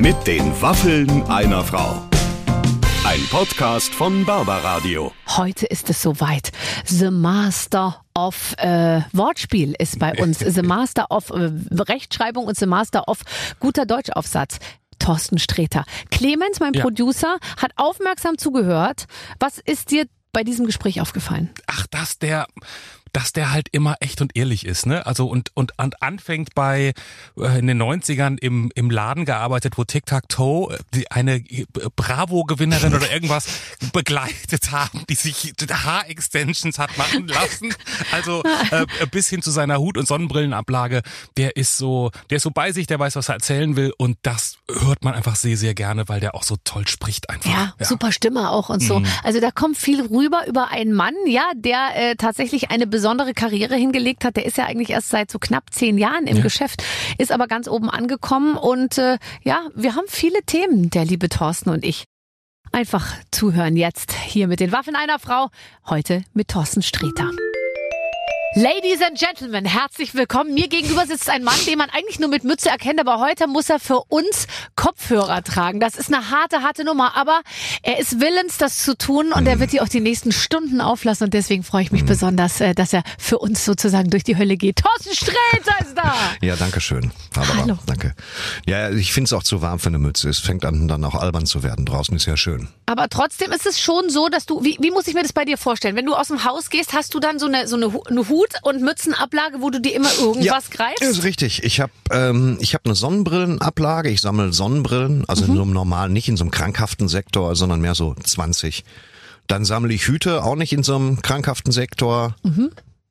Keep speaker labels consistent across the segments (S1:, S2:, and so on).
S1: Mit den Waffeln einer Frau. Ein Podcast von Barbaradio.
S2: Heute ist es soweit. The Master of äh, Wortspiel ist bei uns. The Master of äh, Rechtschreibung und The Master of guter Deutschaufsatz. Thorsten Sträter. Clemens, mein
S3: Ja.
S2: Producer, hat aufmerksam zugehört. Was ist dir bei diesem Gespräch aufgefallen?
S3: Ach, dass der, dass der halt immer echt und ehrlich ist, ne? Also und und, und anfängt bei äh, in den 90ern im im Laden gearbeitet, wo Tic Tac Toe die eine äh, Bravo Gewinnerin oder irgendwas begleitet haben, die sich Haarextensions hat machen lassen. Also äh, bis hin zu seiner Hut und Sonnenbrillenablage, der ist so, der ist so bei sich, der weiß, was er erzählen will und das hört man einfach sehr sehr gerne, weil der auch so toll spricht einfach.
S2: Ja, super Stimme auch und so. Also da kommt viel rüber über einen Mann, ja, der äh, tatsächlich eine besondere Karriere hingelegt hat. Der ist ja eigentlich erst seit so knapp zehn Jahren im Geschäft, ist aber ganz oben angekommen und äh, ja, wir haben viele Themen, der liebe Thorsten und ich. Einfach zuhören jetzt hier mit den Waffen einer Frau, heute mit Thorsten Sträter. Ladies and Gentlemen, herzlich willkommen. Mir gegenüber sitzt ein Mann, den man eigentlich nur mit Mütze erkennt, aber heute muss er für uns Kopfhörer tragen. Das ist eine harte, harte Nummer, aber er ist willens, das zu tun und er wird die auch die nächsten Stunden auflassen und deswegen freue ich mich besonders, äh, dass er für uns sozusagen durch die Hölle geht. Thorsten Sträter ist da!
S4: Ja, danke schön. Barbara,
S2: Hallo.
S4: danke. Ja, ich finde es auch zu warm für eine Mütze. Es fängt an, dann auch albern zu werden. Draußen ist ja schön.
S2: Aber trotzdem ist es schon so, dass du, wie, wie muss ich mir das bei dir vorstellen? Wenn du aus dem Haus gehst, hast du dann so eine, so eine, eine Hut- und Mützenablage, wo du dir immer irgendwas greifst?
S4: ist richtig. Ich habe ähm, ich hab eine Sonnenbrillenablage. Ich sammle Sonnenbrillen, also
S2: Mhm.
S4: in so einem normalen, nicht in so einem krankhaften Sektor, sondern mehr so 20. Dann sammle ich Hüte, auch nicht in so einem krankhaften Sektor.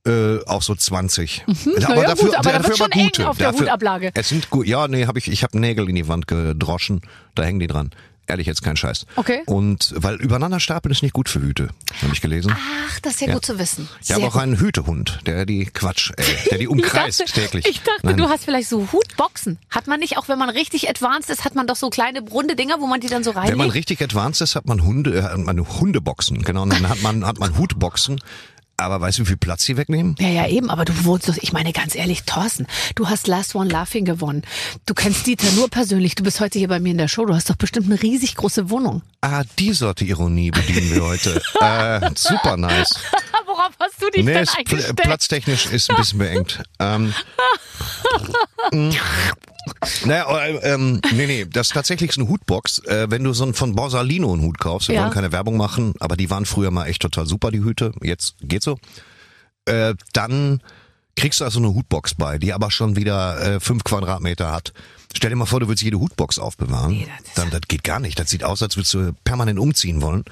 S4: Äh, auch so 20.
S2: Mhm. Naja, gut, aber da wird schon eng auf der Hutablage.
S4: Es sind gut. Ja, nee, habe ich. Ich habe Nägel in die Wand gedroschen. Da hängen die dran. Ehrlich jetzt kein Scheiß.
S2: Okay.
S4: Und weil übereinander stapeln ist nicht gut für Hüte, habe ich gelesen.
S2: Ach, das ist ja,
S4: Ja.
S2: gut zu wissen.
S4: Ich habe auch einen Hütehund, der die Quatsch, äh, der die umkreist
S2: ich dachte,
S4: täglich.
S2: Ich dachte,
S4: Nein.
S2: du hast vielleicht so Hutboxen. Hat man nicht, auch wenn man richtig advanced ist, hat man doch so kleine runde Dinger, wo man die dann so
S4: Wenn man
S2: reinlegt?
S4: richtig advanced ist, hat man Hunde, äh, hat man Hundeboxen, genau. Und dann hat man hat man Hutboxen. Aber weißt du, wie viel Platz sie wegnehmen?
S2: Ja, ja, eben, aber du wohnst doch, ich meine ganz ehrlich, Thorsten, du hast Last One Laughing gewonnen. Du kennst Dieter nur persönlich, du bist heute hier bei mir in der Show, du hast doch bestimmt eine riesig große Wohnung.
S4: Ah, die Sorte Ironie bedienen wir heute. äh, super nice.
S2: Worauf hast du dich
S4: Nee,
S2: denn
S4: ist pl
S2: eingestellt?
S4: platztechnisch ist ein bisschen beengt. Ähm, mm. Naja, äh, ähm, nee, nee, das ist tatsächlich eine Hutbox. Äh, wenn du so einen von Borsalino einen Hut kaufst, wir
S2: Ja.
S4: wollen keine Werbung machen, aber die waren früher mal echt total super, die Hüte. Jetzt geht's so. Äh, dann kriegst du also eine Hutbox bei, die aber schon wieder äh, fünf Quadratmeter hat. Stell dir mal vor, du willst jede Hutbox aufbewahren.
S2: Nee, das
S4: dann, das geht gar nicht. Das sieht aus, als würdest du permanent umziehen wollen.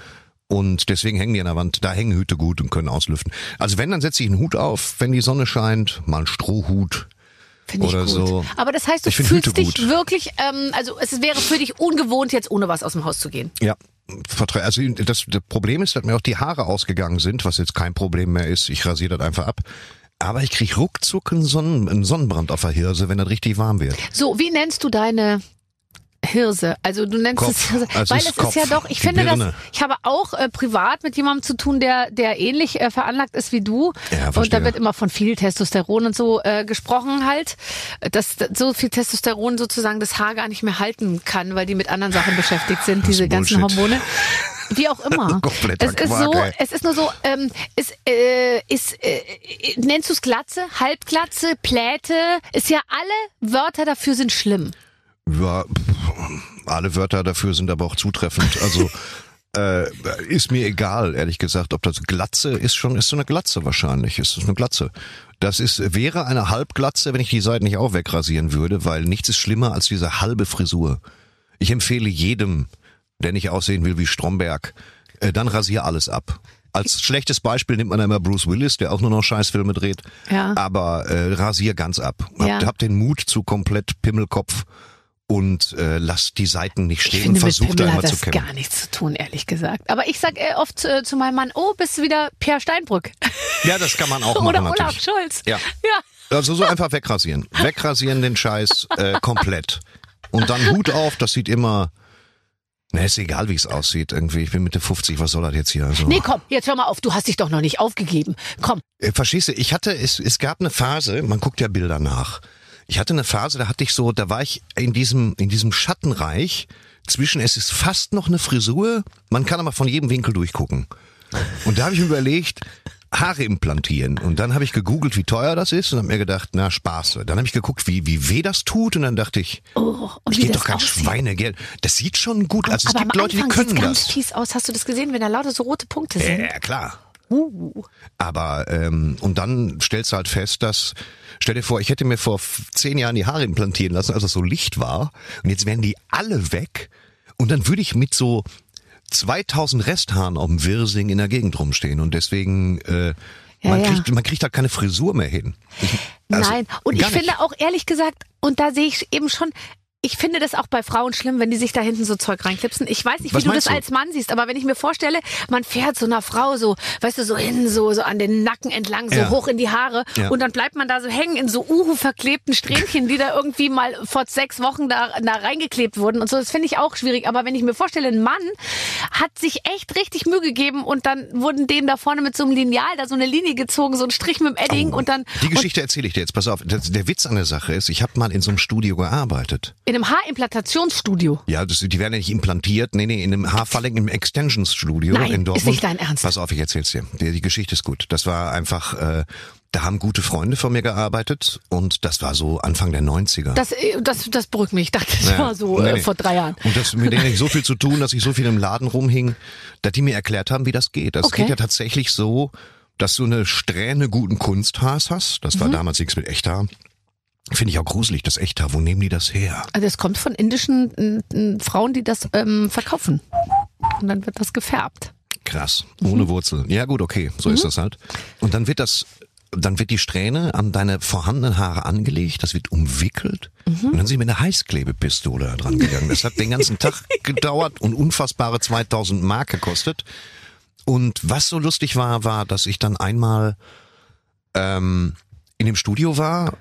S4: Und deswegen hängen die an der Wand. Da hängen Hüte gut und können auslüften. Also wenn, dann setze ich einen Hut auf, wenn die Sonne scheint, mal einen Strohhut.
S2: Finde ich
S4: oder
S2: gut.
S4: so.
S2: Aber das heißt, du
S4: Ich
S2: fühlst dich
S4: gut.
S2: wirklich, ähm, also es wäre für dich ungewohnt, jetzt ohne was aus dem Haus zu gehen.
S4: Ja. Also das, das Problem ist, dass mir auch die Haare ausgegangen sind, was jetzt kein Problem mehr ist. Ich rasiere das einfach ab. Aber ich krieg ruckzuck einen, Sonnen, einen Sonnenbrand auf der Hirse, wenn das richtig warm wird.
S2: So, wie nennst du deine Hirse? Also du nennst
S4: Kopf.
S2: es Hirse,
S4: Also
S2: weil
S4: es
S2: es
S4: ist
S2: ist
S4: Kopf,
S2: ja doch, ich finde das, ich habe auch äh, privat mit jemandem zu tun, der der ähnlich äh, veranlagt ist wie du
S4: Ja,
S2: und
S4: verstehe.
S2: da wird immer von viel Testosteron und so äh, gesprochen halt, dass so viel Testosteron sozusagen das Haar gar nicht mehr halten kann, weil die mit anderen Sachen beschäftigt sind,
S4: Das ist
S2: diese ganzen. Hormone. Wie auch immer. Es ist
S4: Quark,
S2: so,
S4: ey.
S2: es ist nur so, ähm, ist, äh, ist, äh, nennst du es Glatze, Halbglatze, Pläte, ist ja alle Wörter dafür sind schlimm.
S4: Ja, pff, alle Wörter dafür sind aber auch zutreffend. Also äh, ist mir egal, ehrlich gesagt, ob das Glatze ist schon, ist so eine Glatze wahrscheinlich. Ist es eine Glatze. Das ist, wäre eine Halbglatze, wenn ich die Seiten nicht auch wegrasieren würde, weil nichts ist schlimmer als diese halbe Frisur. Ich empfehle jedem, der nicht aussehen will wie Stromberg, äh, dann rasier alles ab. Als schlechtes Beispiel nimmt man immer Bruce Willis, der auch nur noch Scheißfilme dreht.
S2: Ja.
S4: Aber äh, rasier ganz ab. Habt,
S2: Ja.
S4: habt den Mut zu komplett Pimmelkopf und äh, lasst die Seiten nicht
S2: Ich
S4: stehen.
S2: finde, mit
S4: Versucht
S2: Pimmel
S4: einmal
S2: hat das gar nichts zu tun, ehrlich gesagt. Aber ich sag äh, oft äh, zu meinem Mann, oh, bist du wieder Pierre Steinbrück?
S4: Ja, das kann man auch machen
S2: Oder Olaf
S4: natürlich.
S2: Scholz.
S4: Ja.
S2: Ja.
S4: Also so einfach wegrasieren. Wegrasieren den Scheiß äh, komplett. Und dann Hut auf, das sieht immer. Ne, ist egal, wie es aussieht. Irgendwie, ich bin Mitte 50, was soll das jetzt hier? Also,
S2: Nee, komm, jetzt hör mal auf, du hast dich doch noch nicht aufgegeben. Komm,
S4: Äh, Verstehst du, ich hatte, es, es gab eine Phase, man guckt ja Bilder nach. Ich hatte eine Phase, da hatte ich so, da war ich in diesem, in diesem Schattenreich zwischen, es ist fast noch eine Frisur, man kann aber von jedem Winkel durchgucken. Und da habe ich überlegt, Haare implantieren. Und dann habe ich gegoogelt, wie teuer das ist und habe mir gedacht, na Spaß. Dann habe ich geguckt, wie, wie weh das tut und dann dachte ich,
S2: Oh,
S4: das geht
S2: das
S4: doch kein
S2: aussieht.
S4: Schweinegeld. Das sieht schon gut aus. Es
S2: aber
S4: gibt Leute, die können
S2: sieht's ganz
S4: das.
S2: fies aus. Hast du das gesehen, wenn da lauter so rote Punkte sind?
S4: Ja, klar.
S2: Uh.
S4: Aber ähm, und dann stellst du halt fest, dass stell dir vor, ich hätte mir vor zehn Jahren die Haare implantieren lassen, als es so Licht war, und jetzt wären die alle weg, und dann würde ich mit so 2000 Resthaaren auf dem Wirsing in der Gegend rumstehen und deswegen äh,
S2: Ja,
S4: man
S2: ja.
S4: kriegt man kriegt halt keine Frisur mehr hin. Ich, also,
S2: Nein, und ich
S4: nicht.
S2: finde auch ehrlich gesagt, und da sehe ich eben schon, ich finde das auch bei Frauen schlimm, wenn die sich da hinten so Zeug reinklipsen. Ich weiß nicht, wie
S4: Was
S2: du das
S4: du?
S2: als Mann siehst, aber wenn ich mir vorstelle, man fährt so einer Frau so, weißt du, so hin, so, so an den Nacken entlang, so
S4: Ja.
S2: hoch in die Haare
S4: Ja.
S2: und dann bleibt man da so hängen in so uhu verklebten Strähnchen, die da irgendwie mal vor sechs Wochen da, da reingeklebt wurden und so. Das finde ich auch schwierig. Aber wenn ich mir vorstelle, ein Mann hat sich echt richtig Mühe gegeben und dann wurden denen da vorne mit so einem Lineal da so eine Linie gezogen, so ein Strich mit dem Edding und dann
S4: Oh. Die Geschichte erzähle ich dir jetzt. Pass auf. Der Witz an der Sache ist, ich habe mal in so einem Studio gearbeitet.
S2: in einem Haarimplantationstudio.
S4: Ja, das, die werden ja nicht implantiert. Nee, nee, in einem Haarverlängen im Extensions-Studio in
S2: ist
S4: Dortmund.
S2: nicht dein Ernst.
S4: Pass auf, ich erzähl's dir. Die, die Geschichte ist gut. Das war einfach, äh, da haben gute Freunde von mir gearbeitet und das war so Anfang der 90er.
S2: Das, äh, das, das beruhigt mich. Ich dachte, das
S4: Ja.
S2: war so
S4: Nee,
S2: äh, vor drei Jahren.
S4: Und das mit denen ich so viel zu tun, dass ich so viel im Laden rumhing, dass die mir erklärt haben, wie das geht. Das
S2: Okay.
S4: geht ja tatsächlich so, dass du eine Strähne guten Kunsthaars hast. Das
S2: Mhm.
S4: war damals nichts mit Echthaar. Finde ich auch gruselig, das Echthaar. Wo nehmen die das her?
S2: Also es kommt von indischen äh, Frauen, die das ähm, verkaufen. Und dann wird das gefärbt.
S4: Krass,
S2: Mhm.
S4: ohne Wurzel. Ja gut, okay, so ist das halt. Und dann wird das, dann wird die Strähne an deine vorhandenen Haare angelegt, das wird umwickelt
S2: Mhm.
S4: und dann sind sie mit einer Heißklebepistole dran gegangen. Das hat den ganzen Tag gedauert und unfassbare 2000 Mark gekostet. Und was so lustig war, war, dass ich dann einmal ähm, in dem Studio war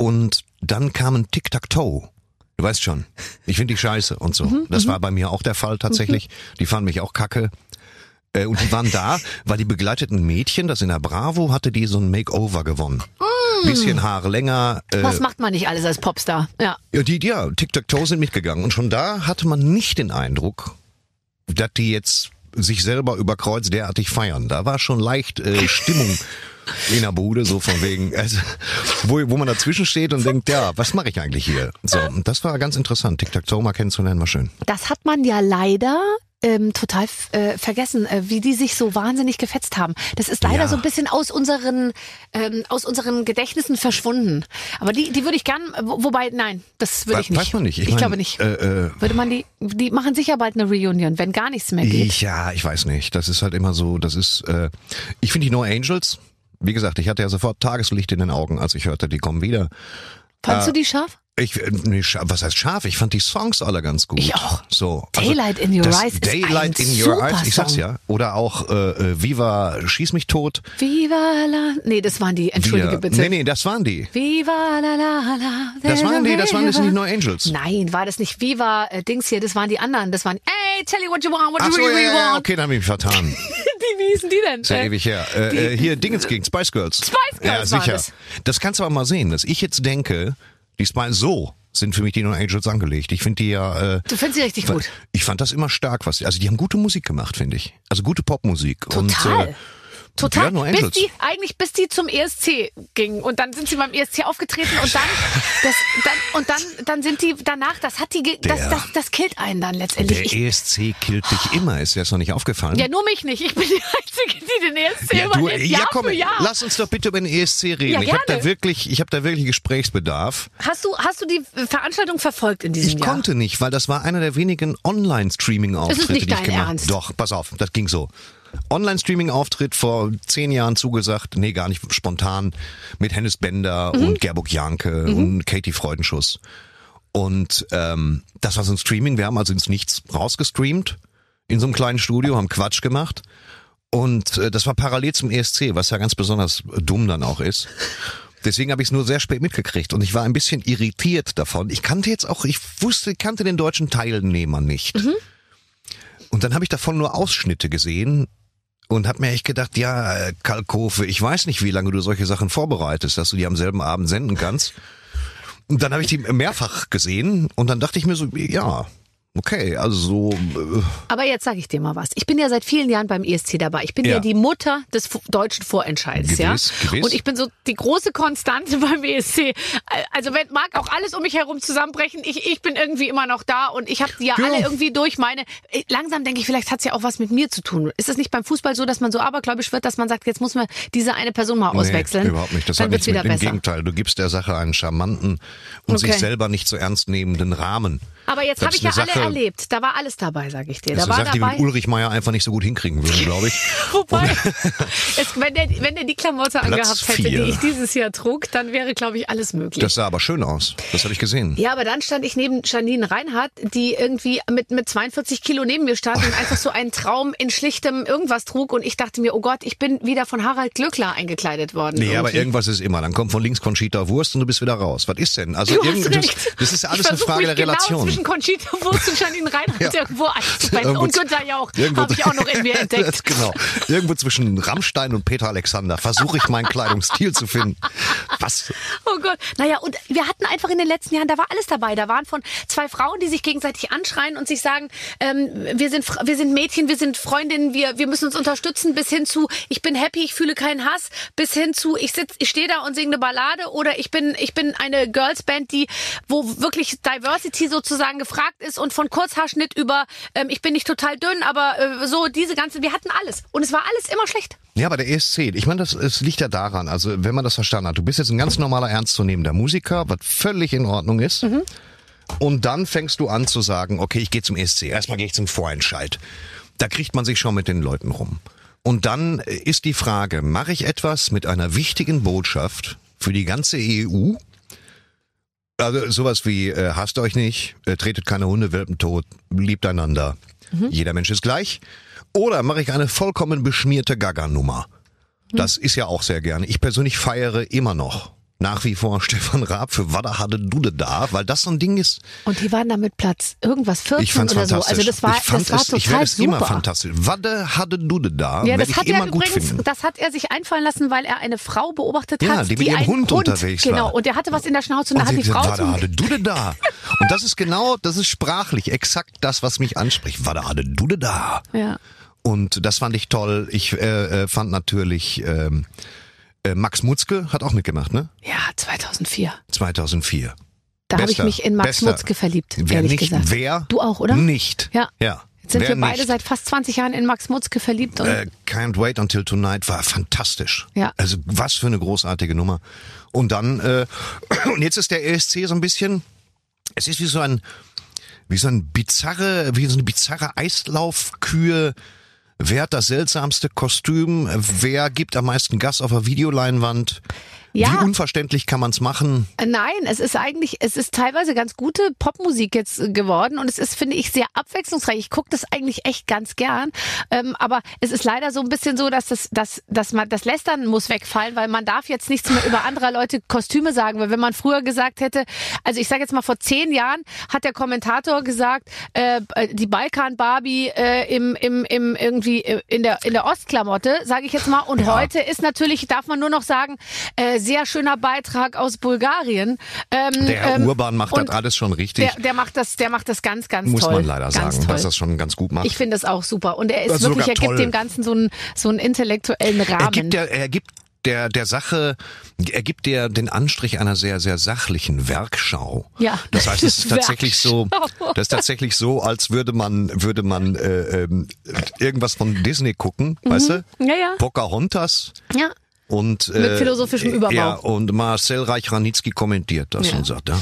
S4: und dann kam ein Tic-Tac-Toe. Du weißt schon, ich finde die scheiße und so.
S2: Mhm,
S4: das war bei mir auch der Fall tatsächlich. Die fanden mich auch kacke. Äh, und die waren da, weil die begleiteten Mädchen, das in der Bravo hatte, die so ein Makeover gewonnen. Bisschen Haare länger. Äh,
S2: Mm. Was macht man nicht alles als Popstar? Ja.
S4: ja, die, ja, Tic-Tac-Toe sind mitgegangen. Und schon da hatte man nicht den Eindruck, dass die jetzt sich selber über Kreuz derartig feiern. Da war schon leicht äh, Stimmung in der Bude, so von wegen, also, wo, wo man dazwischen steht und denkt, ja, was mache ich eigentlich hier? So, und das war ganz interessant. Tic-Tac-Toe mal kennenzulernen, war schön.
S2: Das hat man ja leider ähm, total äh, vergessen, äh, wie die sich so wahnsinnig gefetzt haben. Das ist leider
S4: Ja.
S2: so ein bisschen aus unseren ähm, aus unseren Gedächtnissen verschwunden. Aber die die würde ich gern, wo, wobei nein, das würde ich nicht.
S4: weiß man nicht. Ich
S2: Ich,
S4: mein,
S2: glaube nicht.
S4: äh, äh,
S2: würde man die die machen sicher bald eine Reunion, wenn gar nichts mehr geht.
S4: Ich, ja, ich weiß nicht. Das ist halt immer so, das ist, äh, ich finde die No Angels, wie gesagt, ich hatte ja sofort Tageslicht in den Augen, als ich hörte, die kommen wieder.
S2: Fandst
S4: äh,
S2: du die scharf?
S4: Ich, äh, nee, was heißt scharf? Ich fand die Songs alle ganz gut.
S2: Ich auch.
S4: So. also
S2: Daylight in Your Eyes ist
S4: Daylight
S2: ein
S4: in Your
S2: super
S4: Eyes, ich sag's ja. Oder auch äh, äh, Viva Schieß mich tot.
S2: Viva la Nee, das waren die. Entschuldige
S4: Wir-
S2: bitte.
S4: Nee, nee, das waren die.
S2: Viva la la la.
S4: Das waren die, das waren das nicht No Angels.
S2: Nein, war das nicht Viva äh, Dings hier, das waren die anderen. Das waren Hey, tell you what you want, what
S4: Ach
S2: you
S4: so,
S2: really,
S4: ja,
S2: really
S4: ja, ja,
S2: want.
S4: okay, dann hab ich mich vertan.
S2: Die, wie hießen die denn?
S4: Ist ja
S2: Äh,
S4: ewig her. Äh, äh, hier, Dingens gegen Spice Girls.
S2: Spice Girls
S4: Ja, sicher.
S2: das.
S4: Das kannst du aber mal sehen, dass ich jetzt denke, die Spice, so sind für mich die No Angels angelegt. Ich finde die ja, äh,
S2: Du findest sie richtig gut.
S4: ich fand das immer stark, was, also die haben gute Musik gemacht, finde ich. Also gute Popmusik.
S2: Total.
S4: Und, äh,
S2: Total.
S4: Ja,
S2: bis die, eigentlich bis die zum ESC gingen. Und dann sind sie beim ESC aufgetreten und dann, das, dann, und dann, dann sind die danach, das hat die, ge- das,
S4: Der-
S2: das, das killt einen dann letztendlich.
S4: der
S2: Ich,
S4: ESC killt dich immer, ist dir das noch nicht aufgefallen?
S2: ja, nur mich nicht. Ich bin die Einzige, die den ESC
S4: Ja, du,
S2: überlebt.
S4: ja,
S2: Jahr
S4: komm,
S2: Jahr.
S4: lass uns doch bitte über den ESC reden.
S2: Ja,
S4: ich habe da wirklich, ich habe da wirklich Gesprächsbedarf.
S2: Hast du, hast du die Veranstaltung verfolgt in diesem
S4: Ich
S2: Jahr?
S4: konnte nicht, weil das war einer der wenigen Online-Streaming-Auftritte, die ich gemacht
S2: Ernst.
S4: Doch, pass auf, das ging so. Online-Streaming-Auftritt vor zehn Jahren zugesagt, nee, gar nicht spontan, mit Hennes Bender
S2: Mhm.
S4: und Gerburg Janke und Katie Freudenschuss. Und ähm, das war so ein Streaming, wir haben also ins Nichts rausgestreamt in so einem kleinen Studio, haben Quatsch gemacht. Und äh, das war parallel zum ESC, was ja ganz besonders dumm dann auch ist. Deswegen habe ich es nur sehr spät mitgekriegt und ich war ein bisschen irritiert davon. Ich kannte jetzt auch, ich wusste, kannte den deutschen Teilnehmer nicht. Und dann habe ich davon nur Ausschnitte gesehen und habe mir echt gedacht, ja, äh, Kalkofe, ich weiß nicht, wie lange du solche Sachen vorbereitest, dass du die am selben Abend senden kannst. Und dann habe ich die mehrfach gesehen und dann dachte ich mir so, ja, Okay, also so. Äh,
S2: Aber jetzt sage ich dir mal was. Ich bin ja seit vielen Jahren beim ESC dabei. Ich bin ja,
S4: Ja.
S2: die Mutter des deutschen Vorentscheids, ja.
S4: Gewiss, gewiss.
S2: Und ich bin so die große Konstante beim ESC. Also wenn mag auch alles um mich herum zusammenbrechen, ich, ich bin irgendwie immer noch da und ich habe die ja,
S4: Ja.
S2: alle irgendwie durch meine. äh, Langsam denke ich, vielleicht hat's ja auch was mit mir zu tun. Ist es nicht beim Fußball so, dass man so abergläubisch wird, dass man sagt, jetzt muss man diese eine Person mal auswechseln?
S4: Nee, überhaupt nicht. Das
S2: Dann wird's
S4: nichts mit
S2: wieder
S4: Im
S2: besser.
S4: Gegenteil, du gibst der Sache einen charmanten und
S2: Okay.
S4: sich selber nicht so ernst nehmenden Rahmen.
S2: Aber jetzt habe ich ja
S4: eine
S2: alle
S4: Sache-
S2: erlebt. Da war alles dabei, sage ich dir.
S4: Das eine
S2: war
S4: Sache, die
S2: dabei.
S4: mit Ulrich Meier einfach nicht so gut hinkriegen würden, glaube ich.
S2: Wobei, es, wenn, der, wenn der die Klamotte angehabt hätte,
S4: vier.
S2: die ich dieses Jahr trug, dann wäre, glaube ich, alles möglich.
S4: Das sah aber schön aus. Das habe ich gesehen.
S2: ja, aber dann stand ich neben Janine Reinhardt, die irgendwie mit, mit 42 Kilo neben mir stand und einfach so einen Traum in schlichtem irgendwas trug. Und ich dachte mir, oh Gott, ich bin wieder von Harald Glückler eingekleidet worden.
S4: Nee, aber
S2: irgendwie.
S4: irgendwas ist immer. Dann kommt von links Conchita Wurst und du bist wieder raus. Was ist denn? Also
S2: Du hast
S4: irgend- das, ist alles eine Frage der
S2: Genau
S4: Relation.
S2: Zwischen Conchita Wurst und Janine Reinhardt
S4: Ja.
S2: irgendwo einzubetten.
S4: Irgendwo
S2: Und Günther Jauch
S4: irgendwo-
S2: habe ich auch noch in mir entdeckt.
S4: genau. Irgendwo zwischen Rammstein und Peter Alexander versuche ich meinen Kleidungsstil zu finden. Was?
S2: Oh Gott. Naja, und wir hatten einfach in den letzten Jahren, da war alles dabei. Da waren von zwei Frauen, die sich gegenseitig anschreien und sich sagen, ähm, wir, sind, wir sind Mädchen, wir sind Freundinnen, wir, wir müssen uns unterstützen, bis hin zu, ich bin happy, ich fühle keinen Hass, bis hin zu, ich sitz, ich stehe da und singe eine Ballade oder ich bin, ich bin eine Girlsband, die, wo wirklich Diversity sozusagen gefragt ist und von Kurzhaarschnitt über, ähm, ich bin nicht total dünn, aber äh, so diese ganze, wir hatten alles. Und es war alles immer schlecht.
S4: Ja, aber der ESC, ich meine, das es liegt ja daran, also wenn man das verstanden hat, du bist jetzt ein ganz normaler, ernstzunehmender Musiker, was völlig in Ordnung ist. Und dann fängst du an zu sagen, okay, ich gehe zum ESC. Erstmal gehe ich zum Vorentscheid. Da kriegt man sich schon mit den Leuten rum. Und dann äh, ist die Frage, mache ich etwas mit einer wichtigen Botschaft für die ganze EU? Also sowas wie, äh, hasst euch nicht, äh, tretet keine Hundewelpen tot, liebt einander. Jeder Mensch ist gleich. Oder mache ich eine vollkommen beschmierte Gaga-Nummer? Das ist ja auch sehr gerne. Ich persönlich feiere immer noch nach wie vor Stefan Raab für Wada hatte Dude da, weil das so ein Ding ist.
S2: Und die waren da mit Platz irgendwas 14
S4: Ich fand's
S2: oder so. Also das war,
S4: ich fand
S2: das war
S4: es,
S2: total
S4: ich werde es
S2: super.
S4: immer fantastisch. Wada hatte Dude da,
S2: Ja, das
S4: ich
S2: hat
S4: immer
S2: er
S4: gut
S2: übrigens,
S4: finden.
S2: das hat er sich einfallen lassen, weil er eine Frau beobachtet
S4: Ja,
S2: hat,
S4: die mit ihrem
S2: einen
S4: Hund unterwegs
S2: genau,
S4: war.
S2: und der hatte was in der Schnauze und,
S4: Und
S2: dann hat die Frau
S4: Wada hatte Dude da. Und das ist genau, das ist sprachlich exakt das, was mich anspricht. Wada hatte Dude da.
S2: ja.
S4: Und das fand ich toll. Ich äh, äh, fand natürlich ähm, äh, Max Mutzke hat auch mitgemacht, ne?
S2: ja, 2004.
S4: 2004.
S2: Da habe ich mich in Max
S4: bester.
S2: Mutzke verliebt,
S4: Wer
S2: ehrlich
S4: nicht,
S2: gesagt.
S4: wer?
S2: Du auch, oder?
S4: Nicht.
S2: Ja.
S4: Ja.
S2: Jetzt sind
S4: wer
S2: wir beide
S4: nicht?
S2: seit fast 20 Jahren in Max Mutzke verliebt und
S4: Äh, Can't Wait Until Tonight war fantastisch.
S2: Ja.
S4: Also was für eine großartige Nummer. Und dann, äh, und jetzt ist der ESC so ein bisschen, es ist wie so ein, wie so ein bizarre, wie so eine bizarre Eislaufkühe. Wer hat das seltsamste Kostüm? Wer gibt am meisten Gas auf der Videoleinwand?
S2: Ja.
S4: Wie unverständlich kann man's machen?
S2: Äh, Nein, es ist eigentlich, es ist teilweise ganz gute Popmusik jetzt äh, geworden und es ist, finde ich, sehr abwechslungsreich. Ich gucke das eigentlich echt ganz gern, ähm, aber es ist leider so ein bisschen so, dass das, dass, dass man das Lästern muss wegfallen, weil man darf jetzt nichts mehr über anderer Leute Kostüme sagen, weil wenn man früher gesagt hätte, also ich sage jetzt mal vor zehn Jahren hat der Kommentator gesagt, äh, die Balkan Barbie äh, im, im, im irgendwie äh, in der in der Ostklamotte, sage ich jetzt mal, und heute ist natürlich darf man nur noch sagen, äh, sehr schöner Beitrag aus Bulgarien. Ähm,
S4: Der Herr
S2: ähm,
S4: Urban macht das alles schon richtig.
S2: Der, der macht das, der macht das ganz, ganz
S4: muss
S2: toll.
S4: man leider
S2: ganz
S4: sagen,
S2: toll.
S4: dass das schon ganz gut macht.
S2: Ich finde es auch super. Und er ist
S4: Also
S2: wirklich, er gibt
S4: toll.
S2: dem Ganzen so einen, so einen intellektuellen Rahmen.
S4: Er gibt, der, er gibt der, der Sache, er gibt der den Anstrich einer sehr, sehr sachlichen Werkschau.
S2: Ja.
S4: Das heißt, es ist tatsächlich so, das ist tatsächlich so, als würde man, würde man äh, ähm, irgendwas von Disney gucken, weißt du?
S2: Mhm. Ja, ja.
S4: Pocahontas
S2: ja.
S4: Und äh,
S2: Mit philosophischem Überbau.
S4: Ja, und Marcel Reich-Ranitzky kommentiert das
S2: Ja.
S4: und sagt, ah,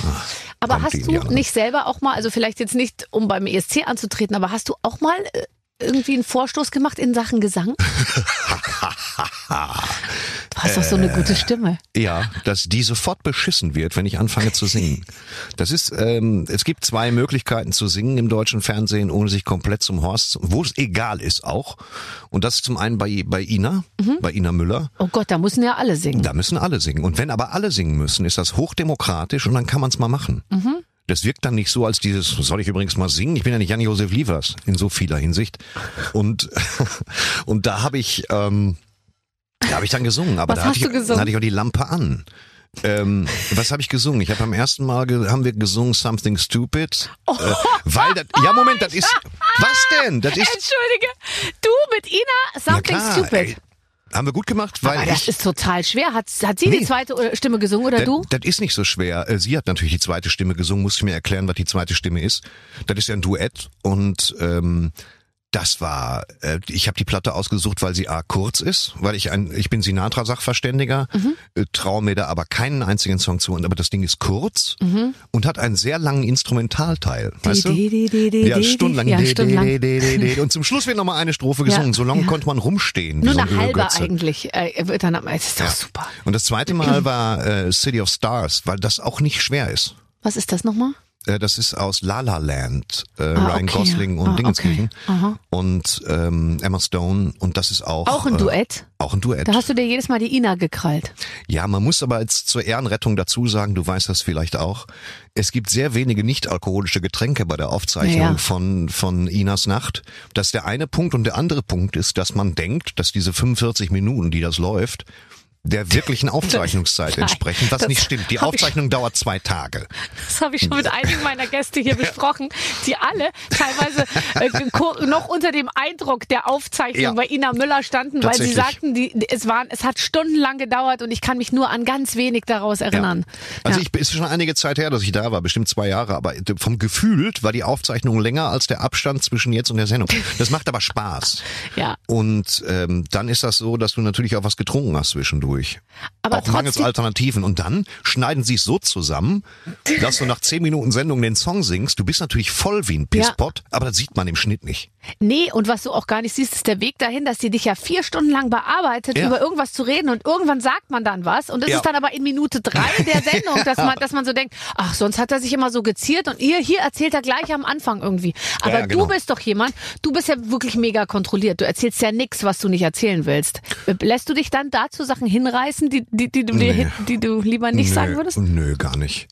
S2: Aber hast du nicht selber auch mal, also vielleicht jetzt nicht, um beim ESC anzutreten, aber hast du auch mal äh, irgendwie einen Vorstoß gemacht in Sachen Gesang? du hast doch so eine gute Stimme.
S4: Ja, dass die sofort beschissen wird, wenn ich anfange zu singen. Das ist, ähm, es gibt zwei Möglichkeiten zu singen im deutschen Fernsehen, ohne sich komplett zum Horst, zu- wo es egal ist auch. Und das ist zum einen bei, bei Ina,
S2: Mhm.
S4: bei Ina Müller.
S2: Oh Gott, da müssen ja alle singen.
S4: Da müssen alle singen. Und wenn aber alle singen müssen, ist das hochdemokratisch und dann kann man es mal machen.
S2: Mhm.
S4: Das wirkt dann nicht so als dieses, soll ich übrigens mal singen? Ich bin ja nicht Jan-Josef Liefers in so vieler Hinsicht. Und, und da habe ich, ähm, da habe ich dann gesungen. Aber
S2: Was
S4: da hatte ich,
S2: gesungen?
S4: Hatte ich auch die Lampe an. Ähm, was habe ich gesungen? Ich habe beim ersten Mal haben wir gesungen Something Stupid,
S2: Oh.
S4: äh, weil das. Ja, Moment, das ist. Was denn? Das ist.
S2: Entschuldige, du mit Ina, Something
S4: klar,
S2: Stupid.
S4: ey. Haben wir gut gemacht, weil
S2: Aber das ist total schwer. Hat, hat sie die
S4: Nee.
S2: zweite äh, Stimme gesungen oder
S4: Das,
S2: du?
S4: das ist nicht so schwer. Äh, Sie hat natürlich die zweite Stimme gesungen, muss ich mir erklären, was die zweite Stimme ist. Das ist ja ein Duett und ähm, das war, äh, ich habe die Platte ausgesucht, weil sie a kurz ist, weil ich ein, ich bin Sinatra-Sachverständiger,
S2: Mhm.
S4: äh, traue mir da aber keinen einzigen Song zu, aber das Ding ist kurz und hat einen sehr langen Instrumentalteil, weißt du?
S2: Mhm. di, di, di, di,
S4: ja, stundenlang.
S2: Ja, stundenlang.
S4: Und zum Schluss wird nochmal eine Strophe
S2: Ja,
S4: gesungen. So lange
S2: ja.
S4: konnte man rumstehen.
S2: Nur
S4: so ein
S2: eine halbe eigentlich. Äh, dann, es ist doch
S4: Ja.
S2: super.
S4: Und das zweite Mal war äh, City of Stars, weil das auch nicht schwer ist.
S2: Was ist das nochmal?
S4: Äh, das ist aus La La Land, äh,
S2: Ah,
S4: Ryan
S2: okay.
S4: Gosling und
S2: Ah,
S4: Dingenskirchen
S2: okay.
S4: Und ähm, Emma Stone und das ist auch
S2: Auch ein
S4: äh,
S2: Duett?
S4: Auch ein Duett.
S2: Da hast du dir jedes Mal die Ina gekrallt.
S4: Ja, man muss aber jetzt zur Ehrenrettung dazu sagen, du weißt das vielleicht auch. Es gibt sehr wenige nicht-alkoholische Getränke bei der Aufzeichnung
S2: ja.
S4: von, von Inas Nacht. Das ist der eine Punkt und der andere Punkt ist, dass man denkt, dass diese 45 Minuten, die das läuft, der wirklichen Aufzeichnungszeit entsprechen, was
S2: das
S4: nicht stimmt. Die
S2: hab ich-
S4: Aufzeichnung dauert zwei Tage.
S2: Das habe ich schon mit einigen meiner Gäste hier besprochen, die alle teilweise äh, noch unter dem Eindruck der Aufzeichnung
S4: Ja.
S2: bei Ina Müller standen, weil sie sagten, die, es, waren, es hat stundenlang gedauert und ich kann mich nur an ganz wenig daraus erinnern.
S4: Also
S2: Ja.
S4: ich ist schon einige Zeit her, dass ich da war, bestimmt zwei Jahre, aber vom Gefühl war die Aufzeichnung länger als der Abstand zwischen jetzt und der Sendung. Das macht aber Spaß.
S2: Ja.
S4: Und ähm, dann ist das so, dass du natürlich auch was getrunken hast zwischendurch.
S2: Aber
S4: auch mangels Alternativen. Und dann schneiden sie es so zusammen, dass du nach zehn Minuten Sendung den Song singst. Du bist natürlich voll wie ein Pisspot, aber das sieht man im Schnitt nicht.
S2: Nee, und was du auch gar nicht siehst, ist der Weg dahin, dass sie dich ja vier Stunden lang bearbeitet,
S4: Ja.
S2: über irgendwas zu reden und irgendwann sagt man dann was und das
S4: Ja.
S2: ist dann aber in Minute drei der Sendung, dass man, dass man so denkt, ach, sonst hat er sich immer so geziert und ihr, hier erzählt er gleich am Anfang irgendwie. Aber
S4: Ja, genau.
S2: du bist doch jemand, du bist ja wirklich mega kontrolliert. Du erzählst ja nichts, was du nicht erzählen willst. Lässt du dich dann dazu Sachen hinreißen, die, die, die, du, dir
S4: Nee.
S2: hin- die du lieber nicht
S4: nö,
S2: sagen würdest?
S4: Nö, gar nicht.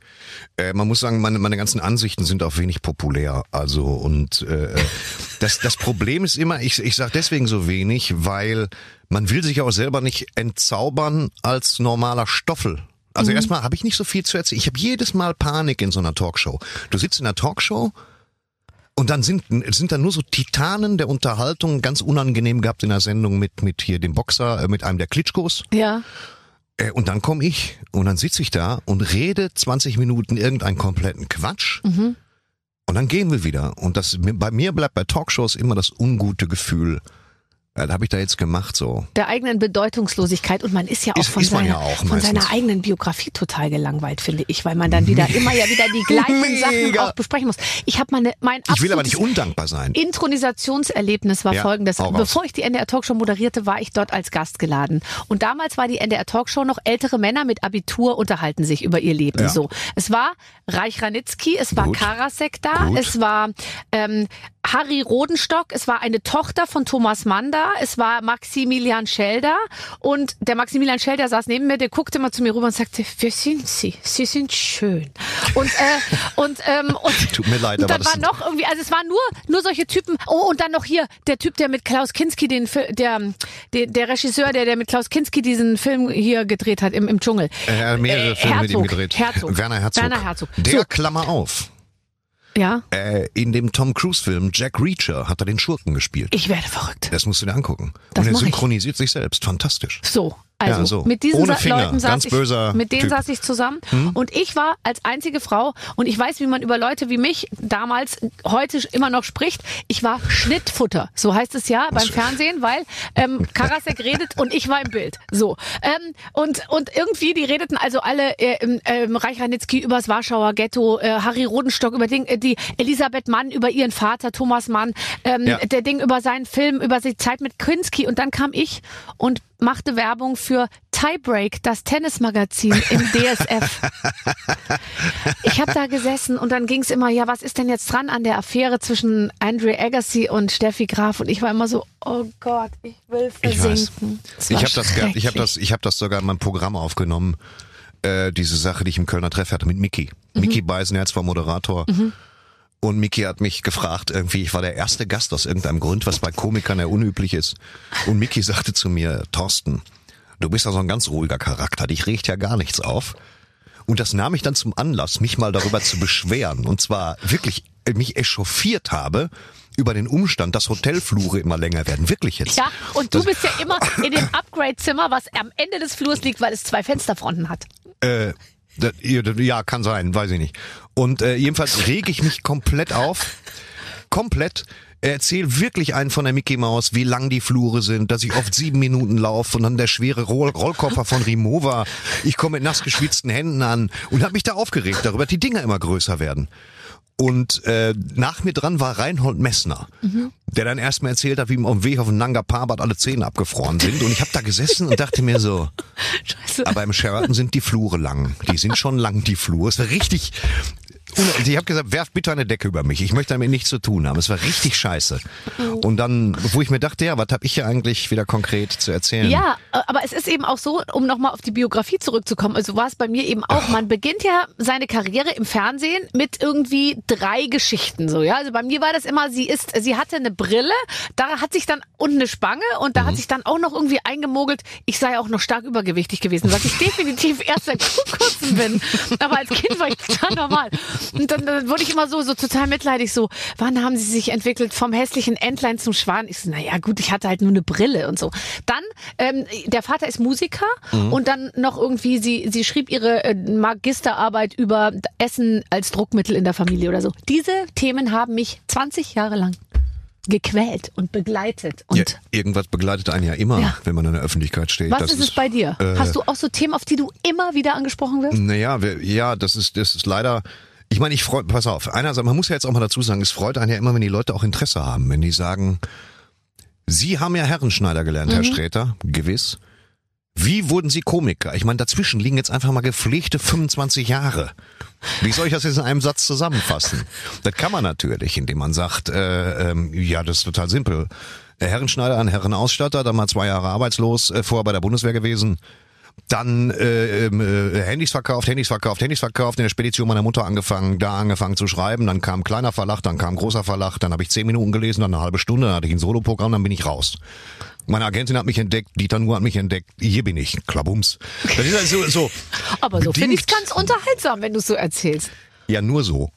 S4: Äh, man muss sagen, meine, meine ganzen Ansichten sind auch wenig populär. Also und äh, das, das Problem ist immer, ich, ich sage deswegen so wenig, weil man will sich auch selber nicht entzaubern als normaler Stoffel. Also erstmal habe ich nicht so viel zu erzählen. Ich habe jedes Mal Panik in so einer Talkshow. Du sitzt in einer Talkshow und dann sind, sind da nur so Titanen der Unterhaltung, ganz unangenehm gehabt in der Sendung mit, mit hier dem Boxer, äh, mit einem der Klitschkos.
S2: Ja.
S4: Äh, und dann komme ich und dann sitze ich da und rede 20 Minuten irgendeinen kompletten Quatsch.
S2: Mhm.
S4: Und dann gehen wir wieder. Und das bei mir bleibt bei Talkshows immer das ungute Gefühl. Äh, habe ich da jetzt gemacht so.
S2: der eigenen Bedeutungslosigkeit und man ist ja auch
S4: Ist-
S2: von,
S4: ist
S2: seiner,
S4: ja auch
S2: von seiner eigenen Biografie total gelangweilt, finde ich, weil man dann wieder immer ja wieder die gleichen Sachen
S4: Mega.
S2: auch besprechen muss. Ich habe meine mein
S4: Ich will aber nicht undankbar sein.
S2: Intronisationserlebnis war
S4: Ja,
S2: folgendes. Bevor ich die NDR Talkshow moderierte, war ich dort als Gast geladen. Und damals war die NDR Talkshow noch ältere Männer mit Abitur unterhalten sich über ihr Leben.
S4: Ja.
S2: So, es war Reich Ranitzky, es war
S4: Gut.
S2: Karasek da,
S4: Gut.
S2: es war ähm, Harry Rodenstock, es war eine Tochter von Thomas Mann da, es war Maximilian Schelder und der Maximilian Schelder saß neben mir, der guckte mal zu mir rüber und sagte, wer sind Sie? Sie sind schön. Und äh, und ähm, und
S4: Tut mir leid,
S2: und
S4: aber
S2: dann
S4: das
S2: war noch irgendwie, also es waren nur nur solche Typen. Oh und dann noch hier der Typ, der mit Klaus Kinski den der der, der Regisseur, der der mit Klaus Kinski diesen Film hier gedreht hat im im Dschungel.
S4: Er hat mehrere
S2: Äh,
S4: Filme mit ihm
S2: Herzog,
S4: gedreht.
S2: Herzog.
S4: Werner Herzog.
S2: Werner Herzog.
S4: Der
S2: So.
S4: Klammer auf.
S2: Ja,
S4: Äh, in dem Tom Cruise Film Jack Reacher hat er den Schurken gespielt.
S2: ich werde verrückt.
S4: Das musst du dir angucken.
S2: Das
S4: und er
S2: mach ich.
S4: synchronisiert sich selbst. Fantastisch.
S2: So, also
S4: Ja, so.
S2: mit diesen
S4: Ohne Finger,
S2: Leuten saß ich, mit denen
S4: Typ. Hm?
S2: saß ich zusammen und ich war als einzige Frau und ich weiß, wie man über Leute wie mich damals heute immer noch spricht. Ich war Schnittfutter, so heißt es ja beim Fernsehen, weil ähm, Karasek redet und ich war im Bild. So ähm, und und irgendwie die redeten also alle äh, ähm, Reich Ranitzky übers Warschauer Ghetto, äh, Harry Rodenstock über Ding, äh, die Elisabeth Mann über ihren Vater Thomas Mann, ähm,
S4: Ja.
S2: der Ding über seinen Film, über die Zeit mit Kinski und dann kam ich und machte Werbung für Tiebreak, das Tennismagazin im DSF. ich habe da gesessen und dann ging es immer, ja, was ist denn jetzt dran an der Affäre zwischen Andre Agassi und Steffi Graf? Und ich war immer so, oh Gott, ich will
S4: Ich
S2: versinken. War
S4: Ich habe das, ich
S2: schrecklich.
S4: das, ich habe das sogar in meinem Programm aufgenommen. Äh, diese Sache, die ich im Kölner Treff hatte mit Mickey. Mickey Beisenherz war Moderator. Und Mickey hat mich gefragt, irgendwie, ich war der erste Gast aus irgendeinem Grund, was bei Komikern ja unüblich ist. Und Mickey sagte zu mir, Thorsten, du bist ja so ein ganz ruhiger Charakter, dich regt ja gar nichts auf. Und das nahm ich dann zum Anlass, mich mal darüber zu beschweren. Und zwar wirklich äh, mich echauffiert habe über den Umstand, dass Hotelflure immer länger werden. Wirklich jetzt.
S2: Ja, und du
S4: Das-
S2: bist ja immer in dem Upgrade-Zimmer, was am Ende des Flurs liegt, weil es zwei Fensterfronten hat.
S4: Äh, ja, kann sein, weiß ich nicht. Und äh, jedenfalls reg ich mich komplett auf. Komplett. Erzähl wirklich einen von der Mickey Maus, wie lang die Flure sind, dass ich oft sieben Minuten laufe und dann der schwere Roll Rollkoffer von Rimowa. Ich komme mit nass geschwitzten Händen an und habe mich da aufgeregt darüber, dass die Dinger immer größer werden. Und äh, nach mir dran war Reinhold Messner, der dann erstmal erzählt hat, wie ihm auf dem Weg auf den Nanga Parbat alle Zähne abgefroren sind. Und ich habe da gesessen und dachte mir so,
S2: Scheiße.
S4: aber im Sheraton sind die Flure lang. Die sind schon lang, die Flure. Es war richtig. Ich habe gesagt, werft bitte eine Decke über mich. Ich möchte damit nichts zu tun haben. Es war richtig scheiße. Und dann, wo ich mir dachte, ja, was habe ich hier eigentlich wieder konkret zu erzählen?
S2: Ja, äh, aber es ist eben auch so, um nochmal auf die Biografie zurückzukommen, also war es bei mir eben auch, man beginnt ja seine Karriere im Fernsehen mit irgendwie drei Geschichten so, ja. Also bei mir war das immer, sie ist, sie hatte eine Brille, da hat sich dann und eine Spange und da hat sich dann auch noch irgendwie eingemogelt, ich sei auch noch stark übergewichtig gewesen, was ich definitiv erst seit kurzem bin. Aber als Kind war ich total normal. Und dann, dann wurde ich immer so, so total mitleidig, so, wann haben sie sich entwickelt vom hässlichen Entlein zum Schwan? Ich so, naja, gut, ich hatte halt nur eine Brille und so. Dann, ähm, der Vater ist Musiker und dann noch irgendwie, sie, sie schrieb ihre äh, Magisterarbeit über Essen als Druckmittel in der Familie oder so. Diese Themen haben mich 20 Jahre lang gequält und begleitet. Und
S4: Ja, irgendwas begleitet einen ja immer,
S2: Ja.
S4: wenn man in der Öffentlichkeit steht.
S2: was
S4: Das
S2: ist es bei dir?
S4: äh,
S2: Hast du auch so Themen, auf die du immer wieder angesprochen wirst?
S4: Naja, ja, das ist, das ist leider. Ich meine, ich freue, pass auf, einerseits, man muss ja jetzt auch mal dazu sagen, es freut einen ja immer, wenn die Leute auch Interesse haben, wenn die sagen, Sie haben ja Herrenschneider gelernt, Herr Sträter, gewiss. Wie wurden Sie Komiker? Ich meine, dazwischen liegen jetzt einfach mal gepflegte 25 Jahre. Wie soll ich das jetzt in einem Satz zusammenfassen? Das kann man natürlich, indem man sagt, äh, ähm, ja, das ist total simpel. Herrenschneider, ein Herrenausstatter, dann mal zwei Jahre arbeitslos, äh, vorher bei der Bundeswehr gewesen, dann äh, ähm, äh, Handys verkauft, Handys verkauft, Handys verkauft, in der Spedition meiner Mutter angefangen, da angefangen zu schreiben, dann kam kleiner Verlag, dann kam großer Verlag, dann habe ich zehn Minuten gelesen, dann eine halbe Stunde, dann hatte ich ein Soloprogramm, dann bin ich raus. Meine Agentin hat mich entdeckt, Dieter Nuhr hat mich entdeckt, hier bin ich, Klabums. Das ist also so,
S2: Aber so finde ich es ganz unterhaltsam, wenn du es so erzählst.
S4: Ja, nur so.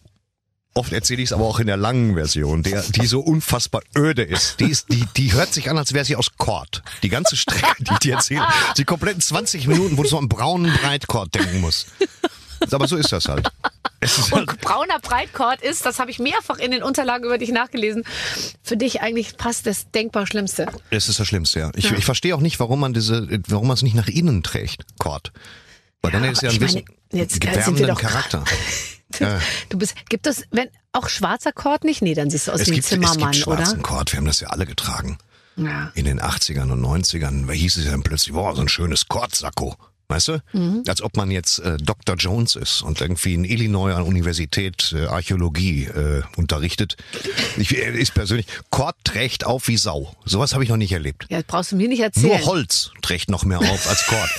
S4: Oft erzähle ich es aber auch in der langen Version, der, die so unfassbar öde ist. Die, ist die, die hört sich an, als wäre sie aus Kord. Die ganze Strecke, die ich dir erzähle, die kompletten 20 Minuten, wo du so an braunen Breitkord denken musst. Aber so ist das halt. Ist halt
S2: Und brauner Breitkord ist, das habe ich mehrfach in den Unterlagen über dich nachgelesen, für dich eigentlich passt das denkbar Schlimmste.
S4: es ist das Schlimmste, ja. Ich, ich verstehe auch nicht, warum man diese, warum man es nicht nach innen trägt, Kord. Weil dann
S2: Ja,
S4: hätte es ja einen
S2: ich meine, jetzt, sind wir
S4: gewärmenden
S2: doch-
S4: Charakter. Ja.
S2: Du bist, gibt es, wenn auch schwarzer Kord nicht? Nee, dann siehst du aus
S4: Es
S2: wie ein
S4: gibt, es gibt
S2: Zimmermann,
S4: schwarzen
S2: oder?
S4: Kord, wir haben das ja alle getragen.
S2: Ja.
S4: in den 80ern und 90ern, da hieß es dann plötzlich, boah, so ein schönes Kordsacko. Weißt du?
S2: Mhm.
S4: Als ob man jetzt äh, Dr. Jones ist und irgendwie in Illinois an Universität äh, Archäologie äh, unterrichtet. Ich, äh, ist persönlich, Kord trägt auf wie Sau. Sowas habe ich noch nicht erlebt.
S2: Ja, das brauchst du mir nicht erzählen.
S4: Nur Holz trägt noch mehr auf als Kord.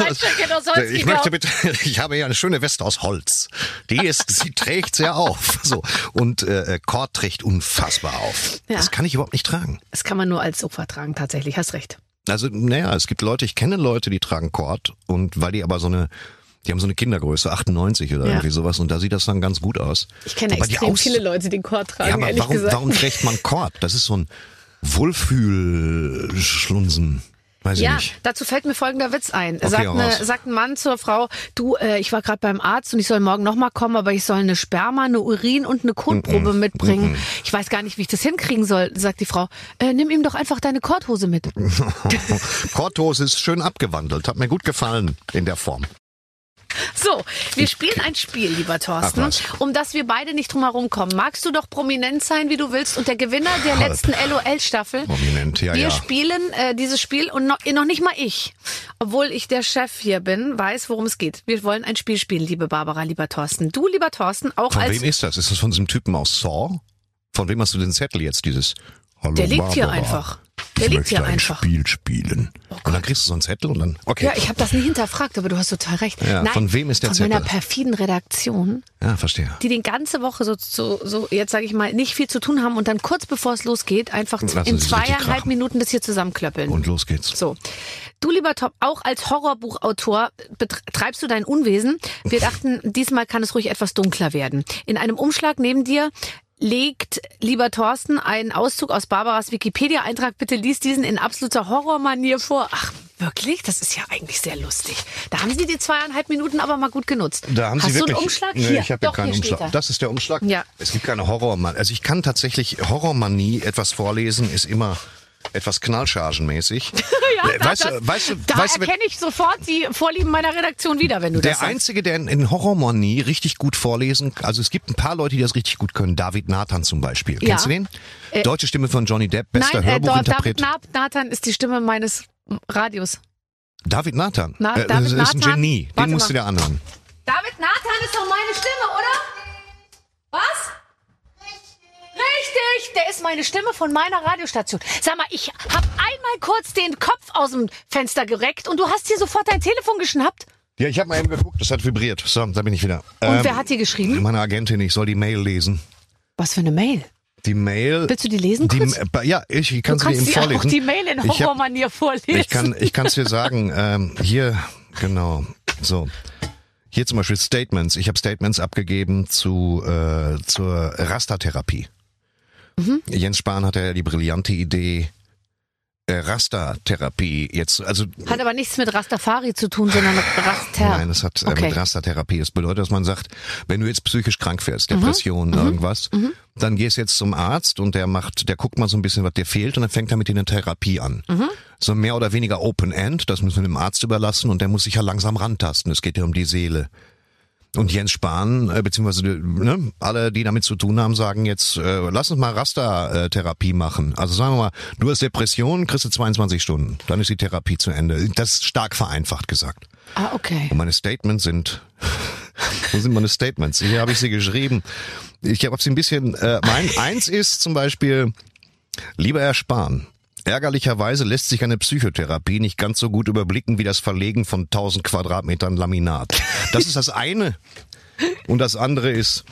S2: aus Holz
S4: ich möchte bitte, ich habe hier eine schöne Weste aus Holz. Die ist, sie trägt sehr auf. So. Und äh, Kord trägt unfassbar auf.
S2: Ja.
S4: Das kann ich überhaupt nicht tragen.
S2: Das kann man nur als Sofa tragen, tatsächlich. Hast recht.
S4: Also, naja, es gibt Leute, ich kenne Leute, die tragen Kord und weil die aber so eine, die haben so eine Kindergröße, 98 oder
S2: Ja.
S4: irgendwie sowas und da sieht das dann ganz gut aus.
S2: Ich kenne
S4: Aber
S2: extrem
S4: Aus-
S2: viele Leute, die Kord tragen,
S4: Ja, aber warum,
S2: gesagt.
S4: warum trägt man Kord? Das ist so ein Wohlfühlschlunsen. Weiß
S2: Ja, dazu fällt mir folgender Witz ein.
S4: Okay,
S2: sagt, eine, sagt ein Mann zur Frau, du, äh, ich war gerade beim Arzt und ich soll morgen nochmal kommen, aber ich soll eine Sperma, eine Urin und eine Kotprobe mitbringen. Ich weiß gar nicht, wie ich das hinkriegen soll, sagt die Frau. Äh, nimm ihm doch einfach deine Korthose mit.
S4: Kordhose ist schön abgewandelt, hat mir gut gefallen in der Form.
S2: So, wir spielen ein Spiel, lieber Thorsten,
S4: Ach
S2: um das wir beide nicht drum herum kommen. Magst du doch prominent sein, wie du willst und der Gewinner der letzten LOL-Staffel?
S4: Prominent, ja,
S2: wir
S4: ja.
S2: spielen äh, dieses Spiel und noch, noch nicht mal ich, obwohl ich der Chef hier bin, weiß, worum es geht. Wir wollen ein Spiel spielen, liebe Barbara, lieber Thorsten. Du, lieber Thorsten, auch
S4: Von
S2: als
S4: wem ist das? Ist das von diesem Typen aus Saw? Von wem hast du den Zettel jetzt, dieses Hallo
S2: der liegt hier
S4: Barbara?
S2: einfach. Der
S4: ich
S2: liegt
S4: möchte
S2: hier
S4: ein
S2: einfach.
S4: Spiel spielen. und dann kriegst du so einen Zettel und dann, okay.
S2: Ja, ich habe das nie hinterfragt, aber du hast total recht.
S4: Ja,
S2: Nein,
S4: von wem ist der
S2: Von meiner
S4: Zettel?
S2: perfiden Redaktion,
S4: Ja, verstehe.
S2: die die ganze Woche so, so, so jetzt sage ich mal, nicht viel zu tun haben und dann kurz bevor es losgeht, einfach
S4: Lassen
S2: in zweieinhalb. Minuten das hier zusammenklöppeln.
S4: Und los geht's.
S2: So. Du, lieber Top, auch als Horrorbuchautor betreibst du dein Unwesen. Wir dachten, diesmal kann es ruhig etwas dunkler werden. In einem Umschlag neben dir legt lieber Thorsten einen Auszug aus Barbaras Wikipedia-Eintrag. Bitte lies diesen in absoluter Horrormanier vor. Ach, wirklich? Das ist ja eigentlich sehr lustig. Da haben Sie die zweieinhalb Minuten aber mal gut genutzt.
S4: Da haben
S2: Hast
S4: Sie wirklich.
S2: du einen Umschlag?
S4: Nee,
S2: hier,
S4: ich habe ja keinen Umschlag. Das ist der Umschlag.
S2: Ja.
S4: Es gibt keine Horrormanie. Also ich kann tatsächlich Horrormanie etwas vorlesen, ist immer etwas knallchargenmäßig.
S2: Ja,
S4: Äh,
S2: da,
S4: weißt,
S2: das,
S4: du, weißt du,
S2: da
S4: weißt
S2: erkenne ich sofort die Vorlieben meiner Redaktion wieder, wenn du das
S4: der. Einzige, der in, in Horrormanie richtig gut vorlesen, also es gibt ein paar Leute, die das richtig gut können. David Nathan zum Beispiel.
S2: Ja.
S4: Kennst du den?
S2: Äh,
S4: Deutsche Stimme von Johnny Depp, bester
S2: Nein, äh, David
S4: Hörbuchinterpret.
S2: Na- Nathan ist die Stimme meines Radios.
S4: David Nathan.
S2: Na,
S4: äh,
S2: David
S4: das ist ein. Genie.
S2: Warte
S4: Den musst
S2: mal.
S4: du dir anhören.
S2: David Nathan ist doch meine Stimme, oder? Was? Richtig, der ist meine Stimme von meiner Radiostation. Sag mal, ich hab einmal kurz den Kopf aus dem Fenster gereckt und du hast hier sofort dein Telefon geschnappt.
S4: Ja, ich habe mal eben geguckt, das hat vibriert. So, da bin ich wieder.
S2: Und
S4: Ähm,
S2: wer hat dir geschrieben?
S4: Meine Agentin, ich soll die Mail lesen.
S2: Was für eine Mail?
S4: Die Mail.
S2: Willst du die lesen
S4: die, Ja, ich, ich kann sie dir eben vorlesen.
S2: auch die Mail in Horrormanier vorlesen.
S4: Ich kann, ich kann es dir sagen. Ähm, hier, genau. So. Hier zum Beispiel Statements. Ich habe Statements abgegeben zu äh, zur Rastertherapie.
S2: Mhm.
S4: Jens Spahn hatte ja die brillante Idee, äh, Rastertherapie jetzt, also
S2: Hat aber nichts mit Rastafari zu tun, sondern Raster.
S4: Nein, das hat äh,
S2: Okay.
S4: mit Rastertherapie. Das bedeutet, dass man sagt, wenn du jetzt psychisch krank wirst,
S2: Mhm.
S4: Depression, irgendwas, dann gehst jetzt zum Arzt und der macht, der guckt mal so ein bisschen, was dir fehlt und dann fängt er mit dir eine Therapie an.
S2: Mhm.
S4: So mehr oder weniger Open End, das müssen wir dem Arzt überlassen und der muss sich ja langsam rantasten. Es geht ja um die Seele. Und Jens Spahn, äh, beziehungsweise ne, alle, die damit zu tun haben, sagen jetzt, äh, lass uns mal Rastertherapie machen. Also sagen wir mal, du hast Depression, kriegst du 22 Stunden, dann ist die Therapie zu Ende. Das ist stark vereinfacht gesagt.
S2: Ah, okay.
S4: Und meine Statements sind. Wo sind meine Statements? Hier habe ich sie geschrieben. Ich habe sie ein bisschen. Äh, mein eins ist zum Beispiel, lieber Herr Spahn. Ärgerlicherweise lässt sich eine Psychotherapie nicht ganz so gut überblicken wie das Verlegen von 1000 Quadratmetern Laminat. Das ist das eine. Und das andere ist,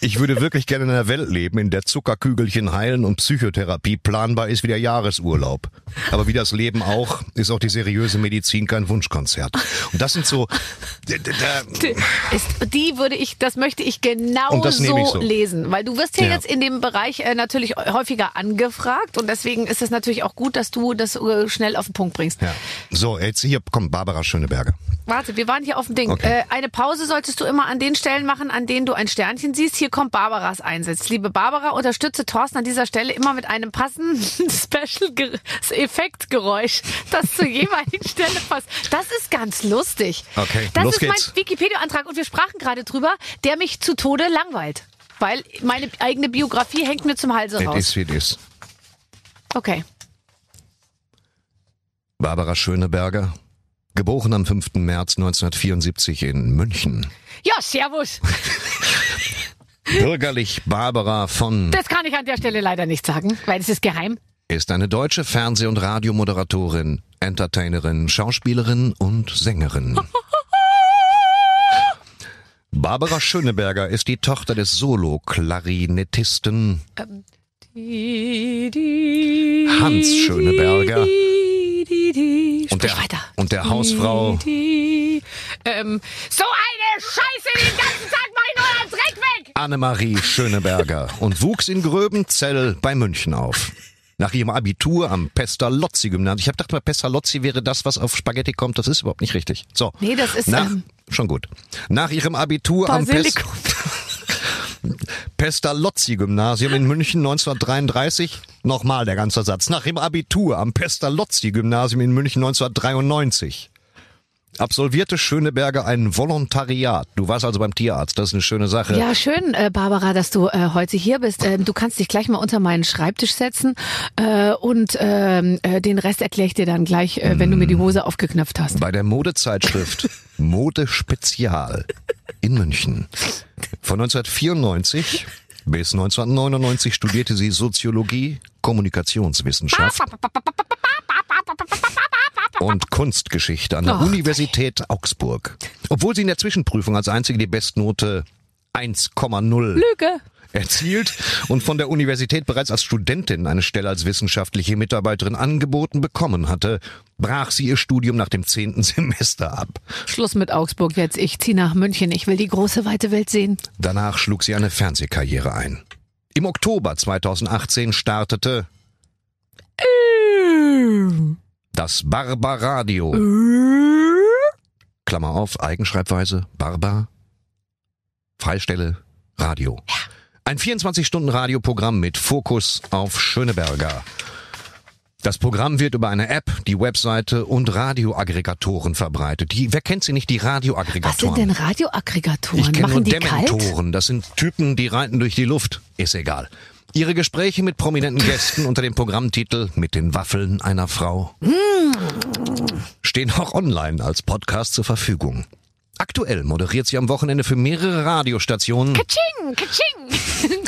S4: ich würde wirklich gerne in einer Welt leben, in der Zuckerkügelchen heilen und Psychotherapie planbar ist wie der Jahresurlaub. Aber wie das Leben auch, ist auch die seriöse Medizin kein Wunschkonzert. Und das sind so,
S2: Ist, die würde ich, das möchte ich genau
S4: ich
S2: so lesen, weil du wirst hier
S4: Ja.
S2: jetzt in dem Bereich äh, natürlich häufiger angefragt und deswegen ist es natürlich auch gut, dass du das äh, schnell auf den Punkt bringst.
S4: ja. So, jetzt hier kommt Barbara Schöneberger.
S2: Warte, wir waren hier auf dem Ding.
S4: Okay.
S2: Äh, eine Pause solltest du immer an den Stellen machen, an denen du ein Sternchen siehst. Hier kommt Barbaras Einsatz. Liebe Barbara, unterstütze Thorsten an dieser Stelle immer mit einem passenden Special-Effektgeräusch, das zur jeweiligen Stelle passt. Das ist ganz lustig.
S4: Okay,
S2: das
S4: los
S2: ist
S4: geht's.
S2: mein Wikipedia-Antrag und wir sprachen gerade drüber, der mich zu Tode langweilt. Weil meine eigene Biografie hängt mir zum Halse
S4: It
S2: raus.
S4: is wie it is.
S2: Okay.
S4: Barbara Schöneberger, geboren am 5. März 1974 in München.
S2: Ja, servus.
S4: Bürgerlich Barbara von
S2: Das kann ich an der Stelle leider nicht sagen, weil es ist geheim.
S4: Ist eine deutsche Fernseh- und Radiomoderatorin, Entertainerin, Schauspielerin und Sängerin. Barbara Schöneberger ist die Tochter des Solo-Klarinettisten Hans Schöneberger und der,
S2: weiter.
S4: und der Hausfrau
S2: Ähm, so eine Scheiße, den ganzen Tag mach ich nur einen Dreck weg!
S4: Annemarie Schöneberger und wuchs in Gröbenzell bei München auf. Nach ihrem Abitur am Pestalozzi-Gymnasium. Ich habe gedacht, mal Pestalozzi wäre das, was auf Spaghetti kommt. Das ist überhaupt nicht richtig. So.
S2: Nee, das ist,
S4: Nach,
S2: ähm,
S4: schon gut. Nach ihrem Abitur am Pest,
S2: Basilikum.
S4: Pestalozzi-Gymnasium in München 1933. Nochmal der ganze Satz. Nach ihrem Abitur am Pestalozzi-Gymnasium in München 1993. Absolvierte Schöneberger ein Volontariat. Du warst also beim Tierarzt. Das ist eine schöne Sache.
S2: Ja, schön, äh, Barbara, dass du äh, heute hier bist. Ähm, du kannst dich gleich mal unter meinen Schreibtisch setzen äh, und ähm, äh, den Rest erkläre ich dir dann gleich, äh, wenn du mir die Hose aufgeknöpft hast.
S4: bei der Modezeitschrift Mode Spezial in München. Von 1994 Bis 1999 studierte sie Soziologie, Kommunikationswissenschaft und Kunstgeschichte an der
S2: Oh,
S4: Universität Augsburg. Obwohl sie in der Zwischenprüfung als einzige die Bestnote 1,0
S2: Lüge.
S4: erzielt und von der Universität bereits als Studentin eine Stelle als wissenschaftliche Mitarbeiterin angeboten bekommen hatte, brach sie ihr Studium nach dem zehnten Semester ab.
S2: Schluss mit Augsburg jetzt. Ich zieh nach München. Ich will die große weite Welt sehen.
S4: Danach schlug sie eine Fernsehkarriere ein. Im Oktober 2018 startete das Barbaradio. Klammer auf, Eigenschreibweise, Barbar, Freistelle, Radio. Ein 24-Stunden-Radioprogramm mit Fokus auf Schöneberger. Das Programm wird über eine App, die Webseite und Radioaggregatoren verbreitet. Die, wer kennt sie nicht, die
S2: Was sind
S4: Radioaggregatoren?
S2: denn Radioaggregatoren?
S4: Ich kenne nur
S2: Machen die kalt?
S4: Dementoren. Das sind Typen, die reiten durch die Luft. Ist egal. Ihre Gespräche mit prominenten Gästen unter dem Programmtitel Mit den Waffeln einer Frau stehen auch online als Podcast zur Verfügung. Aktuell moderiert sie am Wochenende für mehrere Radiostationen
S2: Katsching, katsching.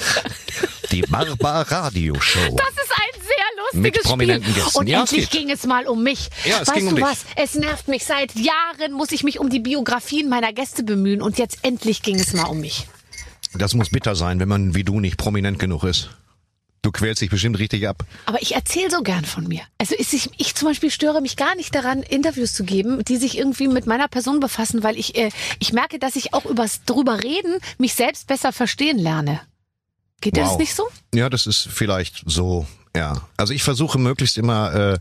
S4: die Barbar Radio Show.
S2: Das ist ein sehr
S4: Mit
S2: lustiges
S4: prominenten
S2: Spiel.
S4: Gästen.
S2: Und
S4: Ja,
S2: endlich ging es mal um mich.
S4: Ja, es
S2: weißt
S4: ging um
S2: du
S4: dich.
S2: was? Es nervt mich. Seit Jahren muss ich mich um die Biografien meiner Gäste bemühen. Und jetzt endlich ging es mal um mich.
S4: Das muss bitter sein, wenn man wie du nicht prominent genug ist. Du quälst dich bestimmt richtig ab.
S2: Aber ich erzähle so gern von mir. Also ich, ich zum Beispiel störe mich gar nicht daran, Interviews zu geben, die sich irgendwie mit meiner Person befassen, weil ich, äh, ich merke, dass ich auch übers drüber reden mich selbst besser verstehen lerne. Geht dir das
S4: Wow.
S2: nicht so?
S4: Ja, das ist vielleicht so, ja. Also ich versuche möglichst immer äh,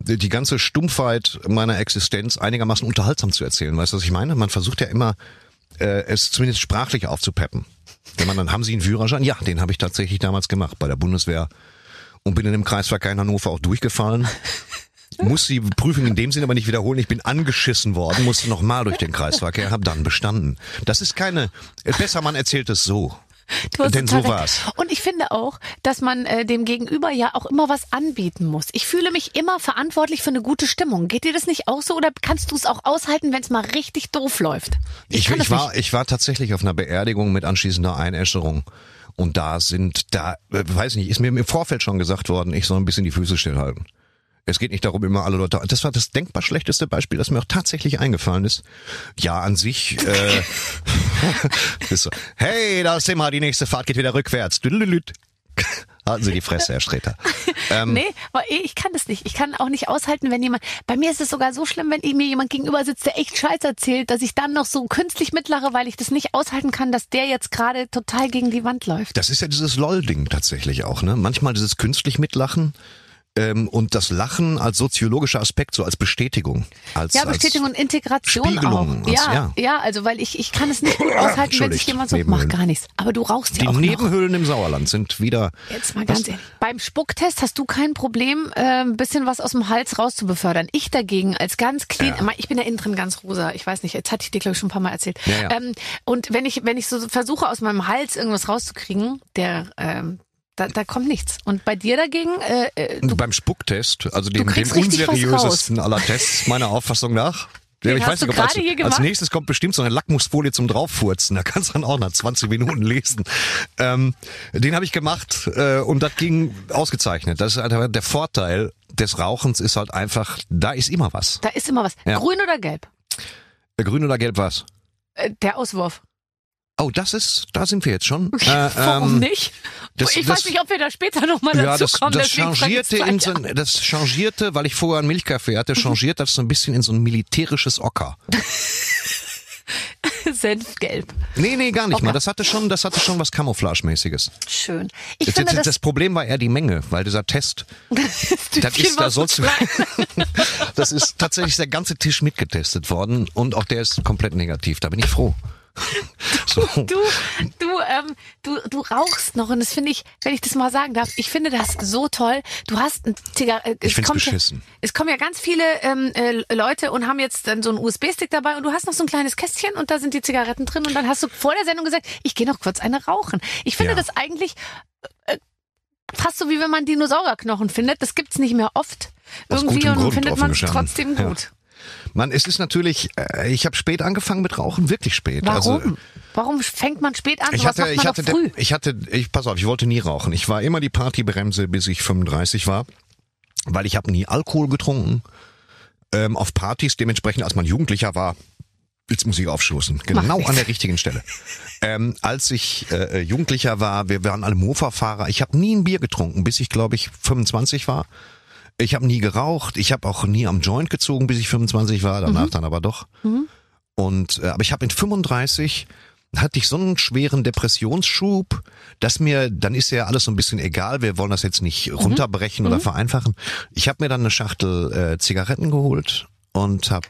S4: die ganze Stumpfheit meiner Existenz einigermaßen unterhaltsam zu erzählen. Weißt du, was ich meine? Man versucht ja immer, äh, es zumindest sprachlich aufzupeppen. Wenn man dann, haben Sie einen Führerschein? Ja, den habe ich tatsächlich damals gemacht bei der Bundeswehr und bin in dem Kreisverkehr in Hannover auch durchgefallen. Muss die Prüfung in dem Sinne aber nicht wiederholen. Ich bin angeschissen worden, musste nochmal durch den Kreisverkehr, habe dann bestanden. Das ist keine, besser man erzählt es so.
S2: Du
S4: Denn so war's.
S2: Und ich finde auch, dass man äh, dem Gegenüber ja auch immer was anbieten muss. Ich fühle mich immer verantwortlich für eine gute Stimmung. Geht dir das nicht auch so oder kannst du es auch aushalten, wenn es mal richtig doof läuft?
S4: Ich, ich,
S2: das
S4: war,
S2: nicht.
S4: ich war tatsächlich auf einer Beerdigung mit anschließender Einäscherung. Und da sind, da, äh, weiß nicht, ist mir im Vorfeld schon gesagt worden, ich soll ein bisschen die Füße stillhalten. Es geht nicht darum, immer alle Leute. Das war das denkbar schlechteste Beispiel, das mir auch tatsächlich eingefallen ist. Ja, an sich. Äh, ist so, hey, da ist immer die nächste Fahrt geht wieder rückwärts. Halten Sie die Fresse, Herr Streter. Ähm,
S2: Nee, ich kann das nicht. Ich kann auch nicht aushalten, wenn jemand. Bei mir ist es sogar so schlimm, wenn mir jemand gegenüber sitzt, der echt Scheiß erzählt, dass ich dann noch so künstlich mitlache, weil ich das nicht aushalten kann, dass der jetzt gerade total gegen die Wand läuft.
S4: Das ist ja dieses LOL-Ding tatsächlich auch, ne? Manchmal dieses künstlich mitlachen ähm, und das Lachen als soziologischer Aspekt, so als Bestätigung. Als,
S2: Ja, Bestätigung und Integration
S4: Spiegelung,
S2: auch.
S4: also,
S2: Ja,
S4: ja.
S2: ja, also weil ich, ich kann es nicht gut aushalten, wenn sich jemand so macht gar nichts. Aber du rauchst
S4: Die
S2: ja auch noch.
S4: Nebenhöhlen im Sauerland sind wieder.
S2: Jetzt mal ganz ehrlich. Beim Spucktest hast du kein Problem, äh, ein bisschen was aus dem Hals rauszubefördern. Ich dagegen als ganz clean,
S4: Ja.
S2: ich bin ja innen drin ganz rosa. Ich weiß nicht, jetzt hatte ich dir glaube ich schon ein paar Mal erzählt.
S4: Ja.
S2: Ähm, und wenn ich wenn ich so versuche aus meinem Hals irgendwas rauszukriegen, der ähm, da, da kommt nichts. Und bei dir dagegen, äh, äh, du,
S4: beim Spucktest, also dem, dem unseriösesten aller Tests, meiner Auffassung nach.
S2: Den
S4: ich
S2: hast
S4: weiß
S2: du
S4: nicht, ob als,
S2: gerade hier
S4: als nächstes kommt bestimmt so eine Lackmusfolie zum Drauffurzen. Da kannst du dann auch nach 20 Minuten lesen. Ähm, den habe ich gemacht äh, und das ging ausgezeichnet. Das ist halt der Vorteil des Rauchens ist halt einfach, da ist immer was.
S2: da ist immer was.
S4: Ja.
S2: Grün oder gelb?
S4: Äh, Grün oder gelb was?
S2: Äh, der Auswurf.
S4: Oh, das ist, da sind wir jetzt schon. Äh,
S2: Warum
S4: ähm,
S2: nicht?
S4: das-
S2: ich
S4: das-
S2: weiß nicht, ob wir da später nochmal
S4: Ja,
S2: dazu
S4: das,
S2: kommen.
S4: das changierte in so, das changierte, weil ich vorher einen Milchkaffee hatte, changiert das so ein bisschen in so ein militärisches Ocker.
S2: Senfgelb.
S4: Nee, nee, gar nicht
S2: Ocker.
S4: mal. Das hatte schon, das hatte schon was Camouflagemäßiges.
S2: Schön. Ich
S4: Das,
S2: finde
S4: das,
S2: das,
S4: Problem war eher die Menge, weil dieser Test, das ist, da sollst du, das ist tatsächlich der ganze Tisch mitgetestet worden und auch der ist komplett negativ. Da bin ich froh. So.
S2: Du, du, ähm, du, du rauchst noch und das finde ich, wenn ich das mal sagen darf, ich finde das so toll. Du hast ein Zigarre.
S4: Ich find's beschissen.
S2: Ja, es kommen ja ganz viele ähm, äh, Leute und haben jetzt dann so einen USB-Stick dabei und du hast noch so ein kleines Kästchen und da sind die Zigaretten drin und dann hast du vor der Sendung gesagt, ich gehe noch kurz eine rauchen. Ich finde
S4: Ja.
S2: das eigentlich äh, fast so wie wenn man Dinosaurierknochen findet. Das gibt's nicht mehr oft
S4: Aus
S2: irgendwie und
S4: Grund,
S2: findet man es trotzdem
S4: Ja.
S2: Gut.
S4: Man, es ist natürlich, äh, ich habe spät angefangen mit Rauchen, wirklich spät.
S2: Warum?
S4: Also,
S2: Warum fängt man spät an?
S4: ich
S2: Sowas
S4: hatte, ich hatte,
S2: früh.
S4: ich hatte, ich pass auf, ich wollte nie rauchen. Ich war immer die Partybremse, bis ich 35 war, weil ich habe nie Alkohol getrunken ähm, auf Partys. Dementsprechend, als man Jugendlicher war, jetzt muss ich aufstoßen, genau an der richtigen Stelle. Ähm, als ich äh, Jugendlicher war, wir waren alle Mofa-Fahrer. Ich habe nie ein Bier getrunken, bis ich glaube ich 25 war. Ich habe nie geraucht. Ich habe auch nie am Joint gezogen, bis ich 25 war. Danach
S2: Mhm.
S4: dann aber doch. Und äh, aber ich habe in 35 hatte ich so einen schweren Depressionsschub, dass mir, dann ist ja alles so ein bisschen egal, wir wollen das jetzt nicht runterbrechen oder vereinfachen. Ich habe mir dann eine Schachtel äh, Zigaretten geholt und habe,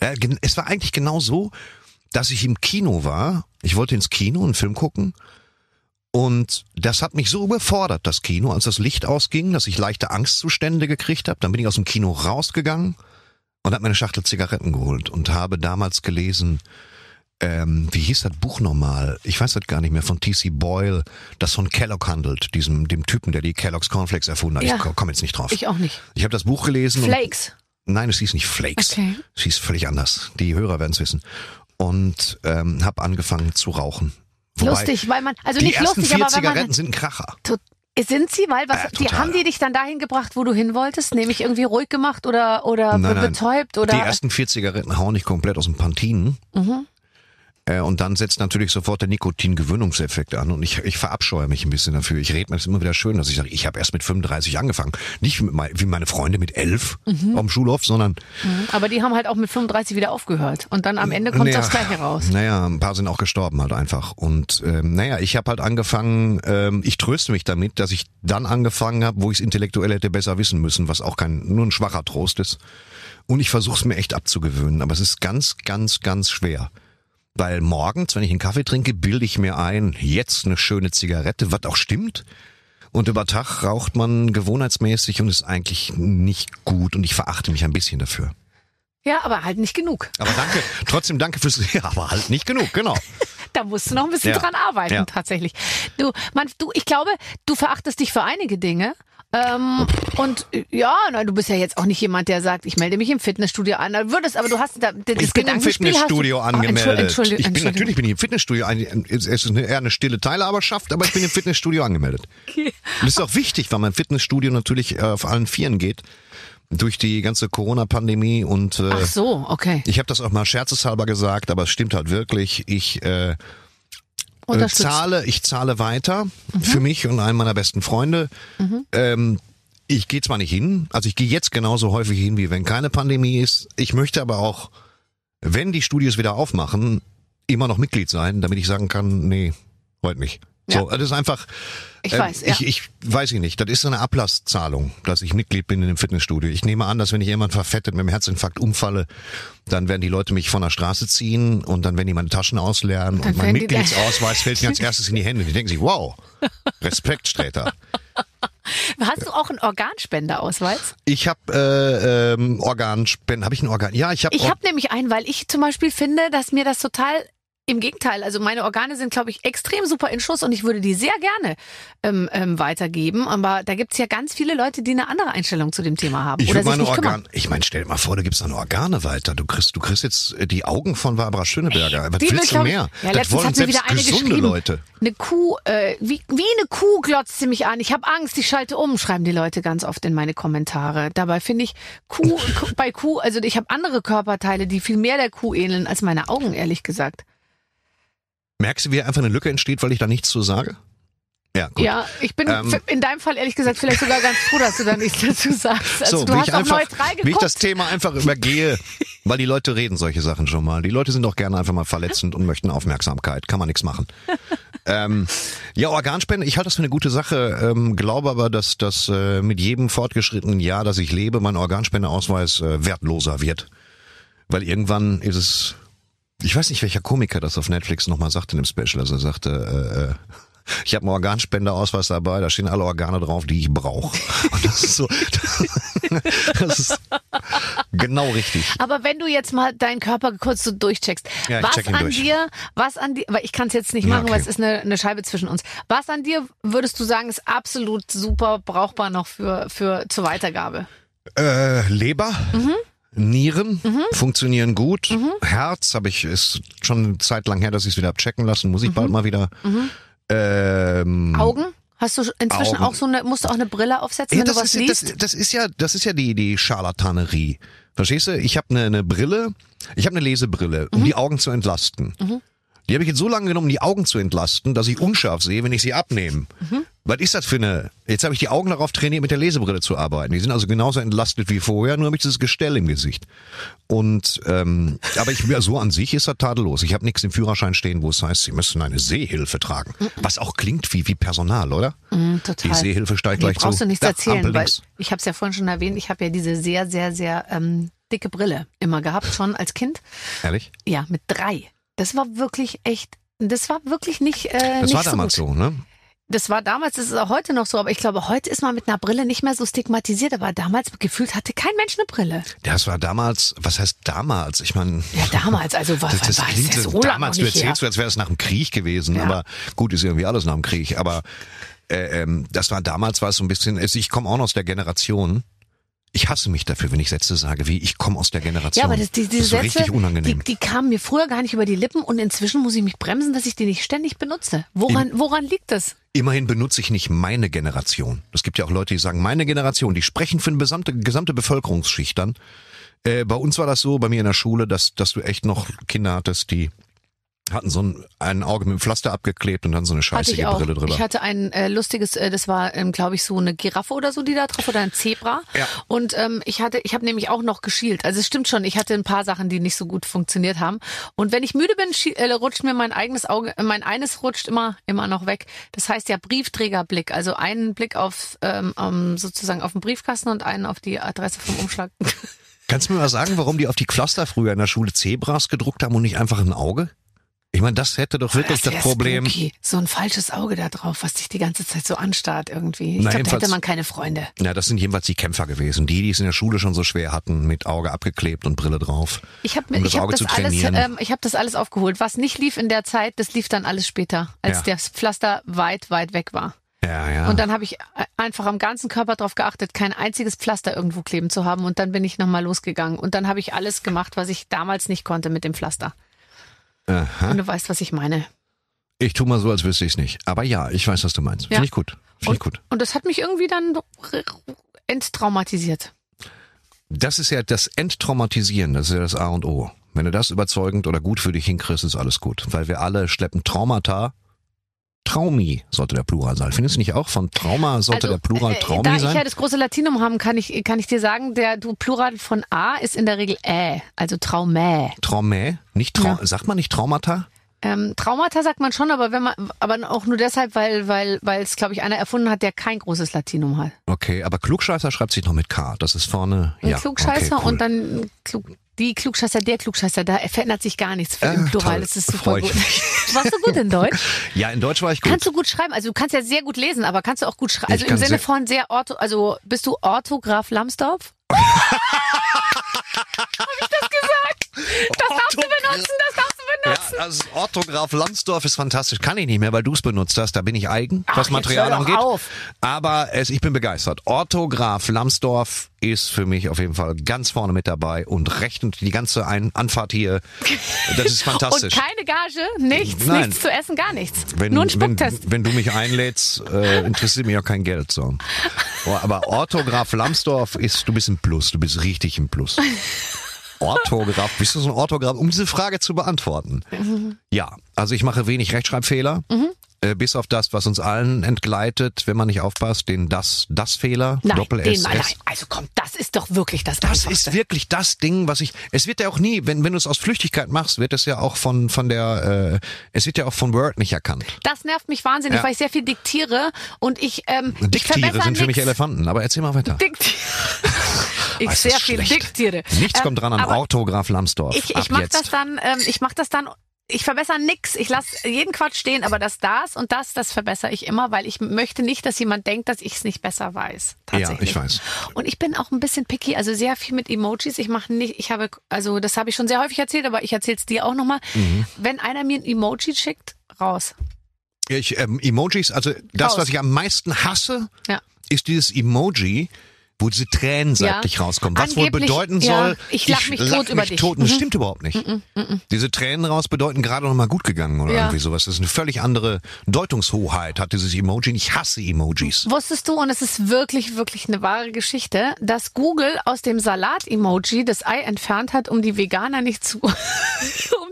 S4: äh, es war eigentlich genau so, dass ich im Kino war. Ich wollte ins Kino einen Film gucken und das hat mich so überfordert, das Kino, als das Licht ausging, dass ich leichte Angstzustände gekriegt habe. Dann bin ich aus dem Kino rausgegangen und habe mir eine Schachtel Zigaretten geholt und habe damals gelesen, ähm, wie hieß das Buch nochmal? Ich weiß das gar nicht mehr, von T.C. Boyle, das von Kellogg handelt, diesem, dem Typen, der die Kellogg's Cornflakes erfunden hat.
S2: Ja.
S4: Ich komme jetzt nicht drauf.
S2: Ich auch nicht.
S4: Ich habe das Buch gelesen.
S2: Flakes.
S4: Und, nein, es hieß nicht Flakes.
S2: Okay.
S4: Es hieß völlig anders. Die Hörer werden es wissen. Und ähm, habe angefangen zu rauchen. Wobei,
S2: lustig, weil man, also nicht lustig,
S4: vier
S2: aber wenn man
S4: Zigaretten sind ein Kracher.
S2: Sind sie? Weil was?
S4: Ja,
S2: die haben die dich dann dahin gebracht, wo du hin wolltest, nämlich irgendwie ruhig gemacht oder oder
S4: Nein, nein.
S2: betäubt oder?
S4: Die ersten vier Zigaretten hauen nicht komplett aus dem Pantinen. Äh, Und dann setzt natürlich sofort der Nikotingewöhnungseffekt an und ich, ich verabscheue mich ein bisschen dafür. Ich rede mir das immer wieder schön, dass ich sage, ich habe erst mit 35 angefangen. Nicht mit mein, wie meine Freunde mit 11 auf dem Schulhof, sondern
S2: aber die haben halt auch mit 35 wieder aufgehört und dann am Ende kommt
S4: Naja,
S2: das Gleiche raus.
S4: Naja, ein paar sind auch gestorben halt einfach. Und ähm, naja, ich habe halt angefangen, ähm, ich tröste mich damit, dass ich dann angefangen habe, wo ich es intellektuell hätte besser wissen müssen, was auch kein nur ein schwacher Trost ist. Und ich versuche es mir echt abzugewöhnen, aber es ist ganz, ganz, ganz schwer. Weil morgens, wenn ich einen Kaffee trinke, bilde ich mir ein, jetzt eine schöne Zigarette, was auch stimmt. Und über Tag raucht man gewohnheitsmäßig und ist eigentlich nicht gut und ich verachte mich ein bisschen dafür.
S2: Ja, aber halt nicht genug.
S4: Aber danke, trotzdem danke fürs, ja, aber halt nicht genug, genau.
S2: Da musst du noch ein bisschen
S4: Ja.
S2: dran arbeiten,
S4: Ja.
S2: tatsächlich. Du, man, du, ich glaube, du verachtest dich für einige Dinge. Ähm, und ja, na, du bist ja jetzt auch nicht jemand, der sagt, ich melde mich im Fitnessstudio an. Du würdest, aber du hast da, das
S4: Ich bin im Fitnessstudio
S2: hast du,
S4: angemeldet.
S2: Oh, Entschuldigung,
S4: ich bin natürlich bin ich im Fitnessstudio. Es ist eine, eher eine stille Teilhaberschaft, aber ich bin im Fitnessstudio angemeldet. Und das ist auch wichtig, weil mein Fitnessstudio natürlich äh, auf allen Vieren geht durch die ganze Corona-Pandemie und äh,
S2: Ach so, okay.
S4: ich habe das auch mal scherzeshalber gesagt, aber es stimmt halt wirklich. Ich äh, äh.
S2: Mhm.
S4: zahle, ich zahle weiter für mich und einen meiner besten Freunde. Ähm, ich gehe zwar nicht hin, also ich gehe jetzt genauso häufig hin, wie wenn keine Pandemie ist. Ich möchte aber auch, wenn die Studios wieder aufmachen, immer noch Mitglied sein, damit ich sagen kann, nee, heute nicht.
S2: Ja.
S4: So, das ist einfach.
S2: Ich
S4: ähm,
S2: weiß, ja.
S4: Ich, ich weiß ich nicht. Das ist so eine Ablasszahlung, dass ich Mitglied bin in dem Fitnessstudio. Ich nehme an, dass wenn ich jemand verfettet mit einem Herzinfarkt umfalle, dann werden die Leute mich von der Straße ziehen und dann werden die meine Taschen ausleeren
S2: Dann
S4: und mein Mitgliedsausweis fällt mir als erstes in die Hände. Die denken sich, wow, Respekt, Sträter.
S2: Hast du auch einen Organspendeausweis?
S4: Ich habe äh, ähm, Organspenden. Habe ich ein Organ? Ja, ich habe.
S2: Ich habe nämlich einen, weil ich zum Beispiel finde, dass mir das total im Gegenteil, also meine Organe sind, glaube ich, extrem super in Schuss und ich würde die sehr gerne ähm, ähm, weitergeben. Aber da gibt's ja ganz viele Leute, die eine andere Einstellung zu dem Thema haben
S4: Ich
S2: oder sich
S4: meine
S2: kümmern.
S4: Organe. Ich meine, stell dir mal vor, du gibst deine Organe weiter. Du kriegst, du kriegst jetzt äh, die Augen von Barbara Schöneberger. Was
S2: Die will,
S4: willst du mehr?
S2: Ja,
S4: das
S2: letztens
S4: wollen
S2: hat mir
S4: selbst
S2: wieder eine
S4: gesunde. Leute.
S2: Eine Kuh, äh, wie, wie eine Kuh glotzt sie mich an. Ich habe Angst, ich schalte um, schreiben die Leute ganz oft in meine Kommentare. Dabei finde ich Kuh- bei Kuh, also ich habe andere Körperteile, die viel mehr der Kuh ähneln als meine Augen, ehrlich gesagt.
S4: Merkst du, wie einfach eine Lücke entsteht, weil ich da nichts zu sage? Ja, gut.
S2: Ja, ich bin
S4: Ähm,
S2: in deinem Fall ehrlich gesagt vielleicht sogar ganz froh, dass du da nichts dazu sagst. Also
S4: so,
S2: du hast
S4: ich
S2: auch
S4: einfach,
S2: neutral
S4: wie ich
S2: geguckt.
S4: das Thema einfach übergehe, weil die Leute reden solche Sachen schon mal. Die Leute sind doch gerne einfach mal verletzend und möchten Aufmerksamkeit. Kann man nichts machen. ähm, ja, Organspende, ich halte das für eine gute Sache, ähm, glaube aber, dass das äh, mit jedem fortgeschrittenen Jahr, das ich lebe, mein Organspendeausweis äh, wertloser wird. Weil irgendwann ist es, ich weiß nicht, welcher Komiker das auf Netflix nochmal sagte in dem Special. Also er sagte, äh, äh, ich habe einen Organspendeausweis dabei, da stehen alle Organe drauf, die ich brauche. Und das ist so, das ist genau richtig.
S2: Aber wenn du jetzt mal deinen Körper kurz so durchcheckst,
S4: Ja,
S2: was
S4: check
S2: an
S4: durch.
S2: dir, was an dir, weil ich kann es jetzt nicht
S4: Ja,
S2: machen, weil
S4: okay.
S2: es ist eine, eine Scheibe zwischen uns. Was an dir würdest du sagen, ist absolut super brauchbar noch für, für zur Weitergabe?
S4: Äh, Leber, Nieren
S2: Mhm.
S4: funktionieren gut. Herz habe ich, ist schon eine Zeit lang her, dass ich es wieder hab checken lassen. Muss ich bald mal wieder. Ähm,
S2: Mhm. Augen? Hast du inzwischen
S4: Augen.
S2: auch so eine, musst du auch eine Brille aufsetzen,
S4: Ja,
S2: wenn du
S4: das,
S2: was
S4: ist,
S2: liest?
S4: das, das ist ja, das ist ja die, die Scharlatanerie. Verstehst du? Ich habe eine, eine Brille, ich habe eine Lesebrille,
S2: Mhm.
S4: um die Augen zu entlasten. Die habe ich jetzt so lange genommen, um die Augen zu entlasten, dass ich unscharf sehe, wenn ich sie abnehme.
S2: Mhm.
S4: Was ist das für eine? Jetzt habe ich die Augen darauf trainiert, mit der Lesebrille zu arbeiten. Die sind also genauso entlastet wie vorher, nur habe ich dieses Gestell im Gesicht. Und ähm, aber ich ja, so an sich ist das tadellos. Ich habe nichts im Führerschein stehen, wo es heißt, Sie müssen eine Sehhilfe tragen. Was auch klingt wie wie Personal, oder?
S2: Mhm, total.
S4: Die Sehhilfe steigt
S2: Nee,
S4: gleich
S2: brauchst
S4: zu.
S2: du nichts
S4: Da,
S2: erzählen, weil ich habe es ja vorhin schon erwähnt, ich habe ja diese sehr, sehr, sehr ähm, dicke Brille immer gehabt, schon als Kind.
S4: Ehrlich?
S2: Ja, mit drei. Das war wirklich echt, das war wirklich nicht, äh,
S4: Das
S2: nicht
S4: war damals
S2: so.
S4: so, ne?
S2: Das war damals, das ist auch heute noch so, aber ich glaube, heute ist man mit einer Brille nicht mehr so stigmatisiert, aber damals gefühlt hatte kein Mensch eine Brille.
S4: Das war damals, was heißt damals? Ich meine,
S2: Ja, damals, also was,
S4: das, das
S2: war
S4: klingt
S2: ja
S4: so,
S2: so
S4: damals, du erzählst, so, als wäre es nach dem Krieg gewesen,
S2: Ja.
S4: aber gut, ist irgendwie alles nach dem Krieg, aber äh, ähm, das war damals war es so ein bisschen, also ich komme auch noch aus der Generation, ich hasse mich dafür, wenn ich Sätze sage, wie ich komme aus der Generation.
S2: Ja, aber das, die, diese
S4: das
S2: Sätze,
S4: richtig
S2: die,
S4: unangenehm.
S2: die kamen mir früher gar nicht über die Lippen und inzwischen muss ich mich bremsen, dass ich die nicht ständig benutze. Woran, woran liegt das?
S4: Immerhin benutze ich nicht meine Generation. Es gibt ja auch Leute, die sagen, meine Generation, die sprechen für eine gesamte, gesamte Bevölkerungsschicht dann. Äh, bei uns war das so, bei mir in der Schule, dass, dass du echt noch Kinder hattest, die hatten so ein, ein Auge mit dem Pflaster abgeklebt und dann so eine scheißige. Brille drüber.
S2: Ich hatte ein äh, lustiges, äh, das war, ähm, glaube ich, so eine Giraffe oder so, die da drauf oder ein Zebra.
S4: Ja.
S2: Und ähm, ich hatte, ich habe nämlich auch noch geschielt. Also es stimmt schon, ich hatte ein paar Sachen, die nicht so gut funktioniert haben. Und wenn ich müde bin, äh, rutscht mir mein eigenes Auge, äh, mein eines rutscht immer, immer noch weg. Das heißt ja Briefträgerblick, also einen Blick auf ähm, ähm, sozusagen auf den Briefkasten und einen auf die Adresse vom Umschlag.
S4: Kannst du mir mal sagen, warum die auf die Pflaster früher in der Schule Zebras gedruckt haben und nicht einfach ein Auge? Ich meine, das hätte doch wirklich das,
S2: wär
S4: Problem.
S2: Spooky. So ein falsches Auge da drauf, was dich die ganze Zeit so anstarrt irgendwie. Ich
S4: Na,
S2: glaube, da hätte man keine Freunde.
S4: Ja, das sind jedenfalls die Kämpfer gewesen, die, die es in der Schule schon so schwer hatten, mit Auge abgeklebt und Brille drauf.
S2: Ich habe
S4: um das
S2: ich hab das alles, ähm, ich habe das alles aufgeholt. Was nicht lief in der Zeit, das lief dann alles später, als
S4: Ja.
S2: das Pflaster weit, weit weg war.
S4: ja, ja.
S2: Und dann habe ich äh, einfach am ganzen Körper darauf geachtet, kein einziges Pflaster irgendwo kleben zu haben. Und dann bin ich nochmal losgegangen. Und dann habe ich alles gemacht, was ich damals nicht konnte mit dem Pflaster.
S4: Aha.
S2: Und du weißt, was ich meine.
S4: Ich tu mal so, als wüsste ich es nicht. Aber ja, ich weiß, was du meinst.
S2: Ja.
S4: Finde ich gut. Finde ich
S2: Und,
S4: gut.
S2: und das hat mich irgendwie dann enttraumatisiert.
S4: Das ist ja das Enttraumatisieren, das ist ja das A und O. Wenn du das überzeugend oder gut für dich hinkriegst, ist alles gut. Weil wir alle schleppen Traumata. Traumi sollte der Plural sein. Findest du nicht auch? Von Trauma sollte der Plural
S2: äh,
S4: Traumi
S2: Da ich
S4: sein?
S2: ja das große Latinum haben, kann ich, kann ich dir sagen, der du Plural von A ist in der Regel Ä, also Traumä.
S4: Traumä? Nicht Trau
S2: Ja.
S4: Sagt man nicht Traumata?
S2: Ähm, Traumata sagt man schon, aber wenn man, aber auch nur deshalb, weil, weil, weil es, glaube ich, einer erfunden hat, der kein großes Latinum hat.
S4: Okay, aber Klugscheißer schreibt sich noch mit K. Das ist vorne.
S2: Ein
S4: ja,
S2: Klugscheißer
S4: okay, cool.
S2: und dann Klug, die Klugscheißer, der Klugscheißer, da verändert sich gar nichts für den Plural.
S4: toll.
S2: Das ist super gut. Warst du gut in Deutsch?
S4: Ja, in Deutsch war ich gut.
S2: Kannst du gut schreiben? Also du kannst ja sehr gut lesen, aber kannst du auch gut schreiben? Also im Sinne von sehr ortho, also bist du Orthograf Lambsdorff? Habe ich das gesagt? Das darfst du benutzen, das darfst du benutzen.
S4: Ja, also Orthograf Landsdorf ist fantastisch. Kann ich nicht mehr, weil du es benutzt hast. Da bin ich eigen,
S2: Ach,
S4: was Material angeht.
S2: auf.
S4: Aber es, ich bin begeistert. Orthograf Lambsdorff ist für mich auf jeden Fall ganz vorne mit dabei und rechnet die ganze Ein Anfahrt hier. Das ist
S2: Und
S4: fantastisch.
S2: keine Gage, nichts,
S4: Nein.
S2: nichts zu essen, gar nichts.
S4: wenn,
S2: Nur ein
S4: wenn,
S2: Spucktest.
S4: wenn du mich einlädst, äh, interessiert mich auch kein Geld. So. Aber Orthograf Lambsdorff ist, du bist ein Plus, du bist richtig ein Plus. Orthograf, bist du so ein Orthograf, um diese Frage zu beantworten?
S2: Mhm.
S4: Ja, also ich mache wenig Rechtschreibfehler, äh, bis auf das, was uns allen entgleitet, wenn man nicht aufpasst, den das, das Fehler,
S2: Nein,
S4: Doppel S,
S2: nein. Also komm, das ist doch wirklich das
S4: Das
S2: Einfachste.
S4: ist wirklich das Ding, was ich. Es wird ja auch nie, wenn wenn du es aus Flüchtigkeit machst, wird es ja auch von von der. Äh, es wird ja auch von Word nicht erkannt.
S2: Das nervt mich wahnsinnig,
S4: Ja.
S2: weil ich sehr viel diktiere und ich ähm, ich
S4: Dicktiere
S2: verbessere
S4: sind für mich
S2: nix.
S4: Elefanten. Aber erzähl mal weiter.
S2: Diktiere. ich
S4: ist
S2: sehr viel diktiere.
S4: Nichts
S2: Ähm,
S4: kommt dran an
S2: aber
S4: Orthograf Lambsdorff.
S2: Ich, ich mach
S4: jetzt.
S2: das dann, ähm, ich mach das dann. Ich verbessere nix. Ich lasse jeden Quatsch stehen, aber das, das und das, das verbessere ich immer, weil ich möchte nicht, dass jemand denkt, dass ich es nicht besser weiß.
S4: Ja,
S2: Tatsächlich.
S4: ich weiß.
S2: Und ich bin auch ein bisschen picky, also sehr viel mit Emojis. Ich mache nicht, ich habe, also das habe ich schon sehr häufig erzählt, aber ich erzähle es dir auch nochmal.
S4: Mhm.
S2: Wenn einer mir ein Emoji schickt, raus.
S4: Ich, ähm, Emojis, also das,
S2: Raus.
S4: was ich am meisten hasse,
S2: Ja.
S4: ist dieses Emoji, wo diese Tränen seitlich
S2: Ja.
S4: rauskommen. Was wohl
S2: Angeblich,
S4: bedeuten
S2: ja,
S4: soll,
S2: ich lach mich tot über
S4: mich
S2: dich.
S4: tot. Und das
S2: Mhm.
S4: stimmt überhaupt nicht. Diese Tränen raus bedeuten gerade noch mal gut gegangen oder
S2: Ja.
S4: irgendwie sowas. Das ist eine völlig andere Deutungshoheit, hat dieses Emoji. Ich hasse Emojis.
S2: Wusstest du, und es ist wirklich, wirklich eine wahre Geschichte, dass Google aus dem Salat-Emoji das Ei entfernt hat, um die Veganer nicht zu, um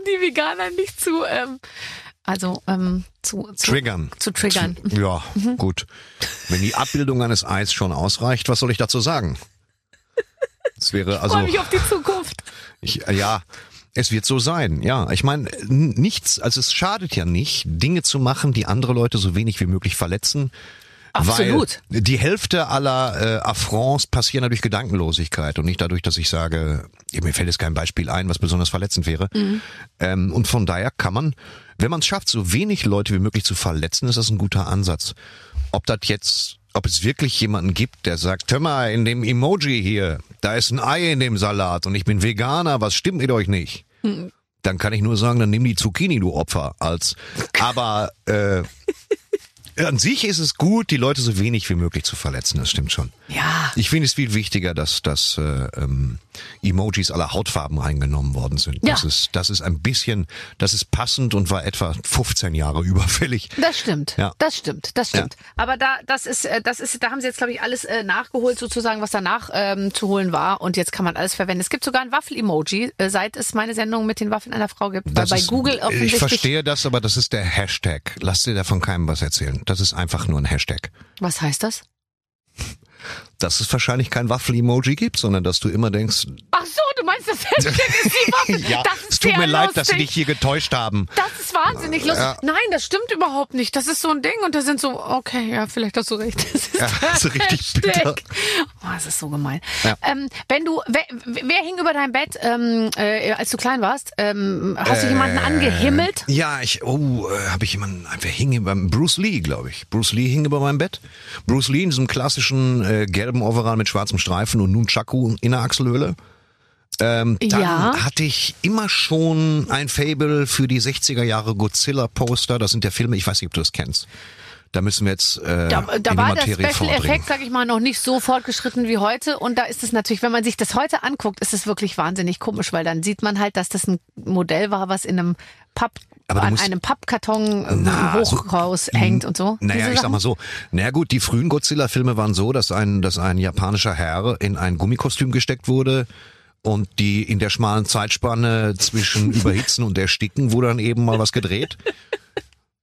S2: die Veganer nicht zu, ähm, also ähm, zu, zu
S4: Triggern.
S2: Zu triggern.
S4: Ja, gut. Wenn die Abbildung eines Eis schon ausreicht, was soll ich dazu sagen? Es wäre
S2: Ich
S4: also,
S2: freue mich auf die Zukunft.
S4: ich, ja, es wird so sein. Ja, ich meine, nichts, also es schadet ja nicht, Dinge zu machen, die andere Leute so wenig wie möglich verletzen.
S2: Absolut.
S4: Weil die Hälfte aller äh, Affronts passieren ja durch Gedankenlosigkeit und nicht dadurch, dass ich sage, mir fällt jetzt kein Beispiel ein, was besonders verletzend wäre. Ähm, und von daher kann man, wenn man es schafft, so wenig Leute wie möglich zu verletzen, ist das ein guter Ansatz. Ob das jetzt, ob es wirklich jemanden gibt, der sagt, hör mal, in dem Emoji hier, da ist ein Ei in dem Salat und ich bin Veganer, was stimmt mit euch nicht? Dann kann ich nur sagen, dann nimm die Zucchini, du Opfer. Als, aber äh, an sich ist es gut, die Leute so wenig wie möglich zu verletzen, das stimmt schon.
S2: Ja.
S4: Ich finde es viel wichtiger, dass, dass äh, ähm, Emojis aller Hautfarben reingenommen worden sind.
S2: Ja.
S4: Das ist, das ist ein bisschen, das ist passend und war etwa 15 Jahre überfällig.
S2: Das stimmt.
S4: Ja.
S2: Das stimmt. Das stimmt. Aber da, das ist, äh, das ist, da haben sie jetzt, glaube ich, alles äh, nachgeholt, sozusagen, was danach ähm, zu holen war. Und jetzt kann man alles verwenden. Es gibt sogar ein Waffel-Emoji, äh, seit es meine Sendung mit den Waffeln einer Frau gibt. Weil
S4: Das
S2: bei
S4: ist,
S2: Google
S4: Ich
S2: offensichtlich.
S4: verstehe das, aber das ist der Hashtag. Lass dir davon keinem was erzählen. Das ist einfach nur ein Hashtag.
S2: Was heißt das?
S4: Dass es wahrscheinlich kein Waffel-Emoji gibt, sondern dass du immer denkst,
S2: Ach so, du meinst, das Hashtag ist die Waffe.
S4: ja,
S2: das ist
S4: es tut mir leid, dass sie
S2: lustig.
S4: dich hier getäuscht haben.
S2: Das ist wahnsinnig lustig.
S4: Ja.
S2: Nein, das stimmt überhaupt nicht. Das ist so ein Ding und da sind so, okay, ja, vielleicht hast du recht. Das ist
S4: Ja,
S2: der
S4: so richtig bitter.
S2: Oh, das ist so gemein.
S4: Ja.
S2: Ähm, wenn du, wer, wer hing über dein Bett, ähm, äh, als du klein warst? Ähm, hast du jemanden angehimmelt?
S4: Ja, ich, oh, äh, habe ich jemanden, wer hing über, Bruce Lee, glaube ich. Bruce Lee hing über meinem Bett. Bruce Lee in diesem klassischen äh, gelben Overall mit schwarzem Streifen und Nunchaku in der Achselhöhle. Ähm, dann
S2: Ja.
S4: hatte ich immer schon ein Fable für die 60er Jahre Godzilla-Poster. Das sind ja Filme, ich weiß nicht, ob du das kennst. Da müssen wir jetzt äh,
S2: Da,
S4: in
S2: da
S4: die
S2: war der
S4: Materie
S2: Special
S4: vordringen.
S2: Effekt, sag ich mal, noch nicht so fortgeschritten wie heute. Und da ist es natürlich, wenn man sich das heute anguckt, ist es wirklich wahnsinnig komisch, weil dann sieht man halt, dass das ein Modell war, was in einem Papp,
S4: Aber
S2: an
S4: musst-
S2: einem Pappkarton äh,
S4: Na,
S2: hoch raushängt und so.
S4: Naja, ich sag mal so. Naja gut, die frühen Godzilla-Filme waren so, dass ein, dass ein japanischer Herr in ein Gummikostüm gesteckt wurde und die in der schmalen Zeitspanne zwischen Überhitzen und Ersticken wurde dann eben mal was gedreht.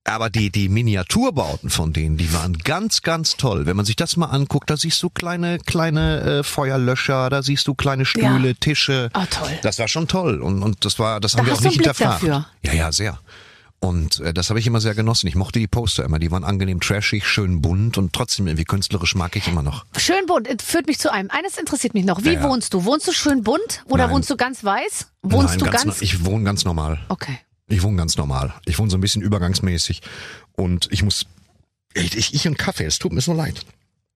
S4: Aber die, die Miniaturbauten von denen, die waren ganz, ganz toll. Wenn man sich das mal anguckt, da siehst du kleine, kleine äh, Feuerlöscher, da siehst du kleine Stühle,
S2: Ja.
S4: Tische.
S2: Ah, toll.
S4: Das war schon toll. Und, und das war, das
S2: Da
S4: haben wir auch nicht hinterfragt.
S2: dafür.
S4: Ja, ja, sehr. Und äh, das habe ich immer sehr genossen. Ich mochte die Poster immer. Die waren angenehm trashig, schön bunt und trotzdem irgendwie künstlerisch mag ich immer noch.
S2: Schön bunt, äh, führt mich zu einem. Eines interessiert mich noch. Wie
S4: Ja, ja.
S2: wohnst du? Wohnst du schön bunt oder
S4: Nein.
S2: wohnst du ganz weiß? Wohnst
S4: Nein,
S2: du
S4: ganz,
S2: ganz?
S4: Ich wohne ganz normal.
S2: okay.
S4: Ich wohne ganz normal. Ich wohne so ein bisschen übergangsmäßig. Und ich muss. Ich, ich, ich und Kaffee, es tut mir so leid.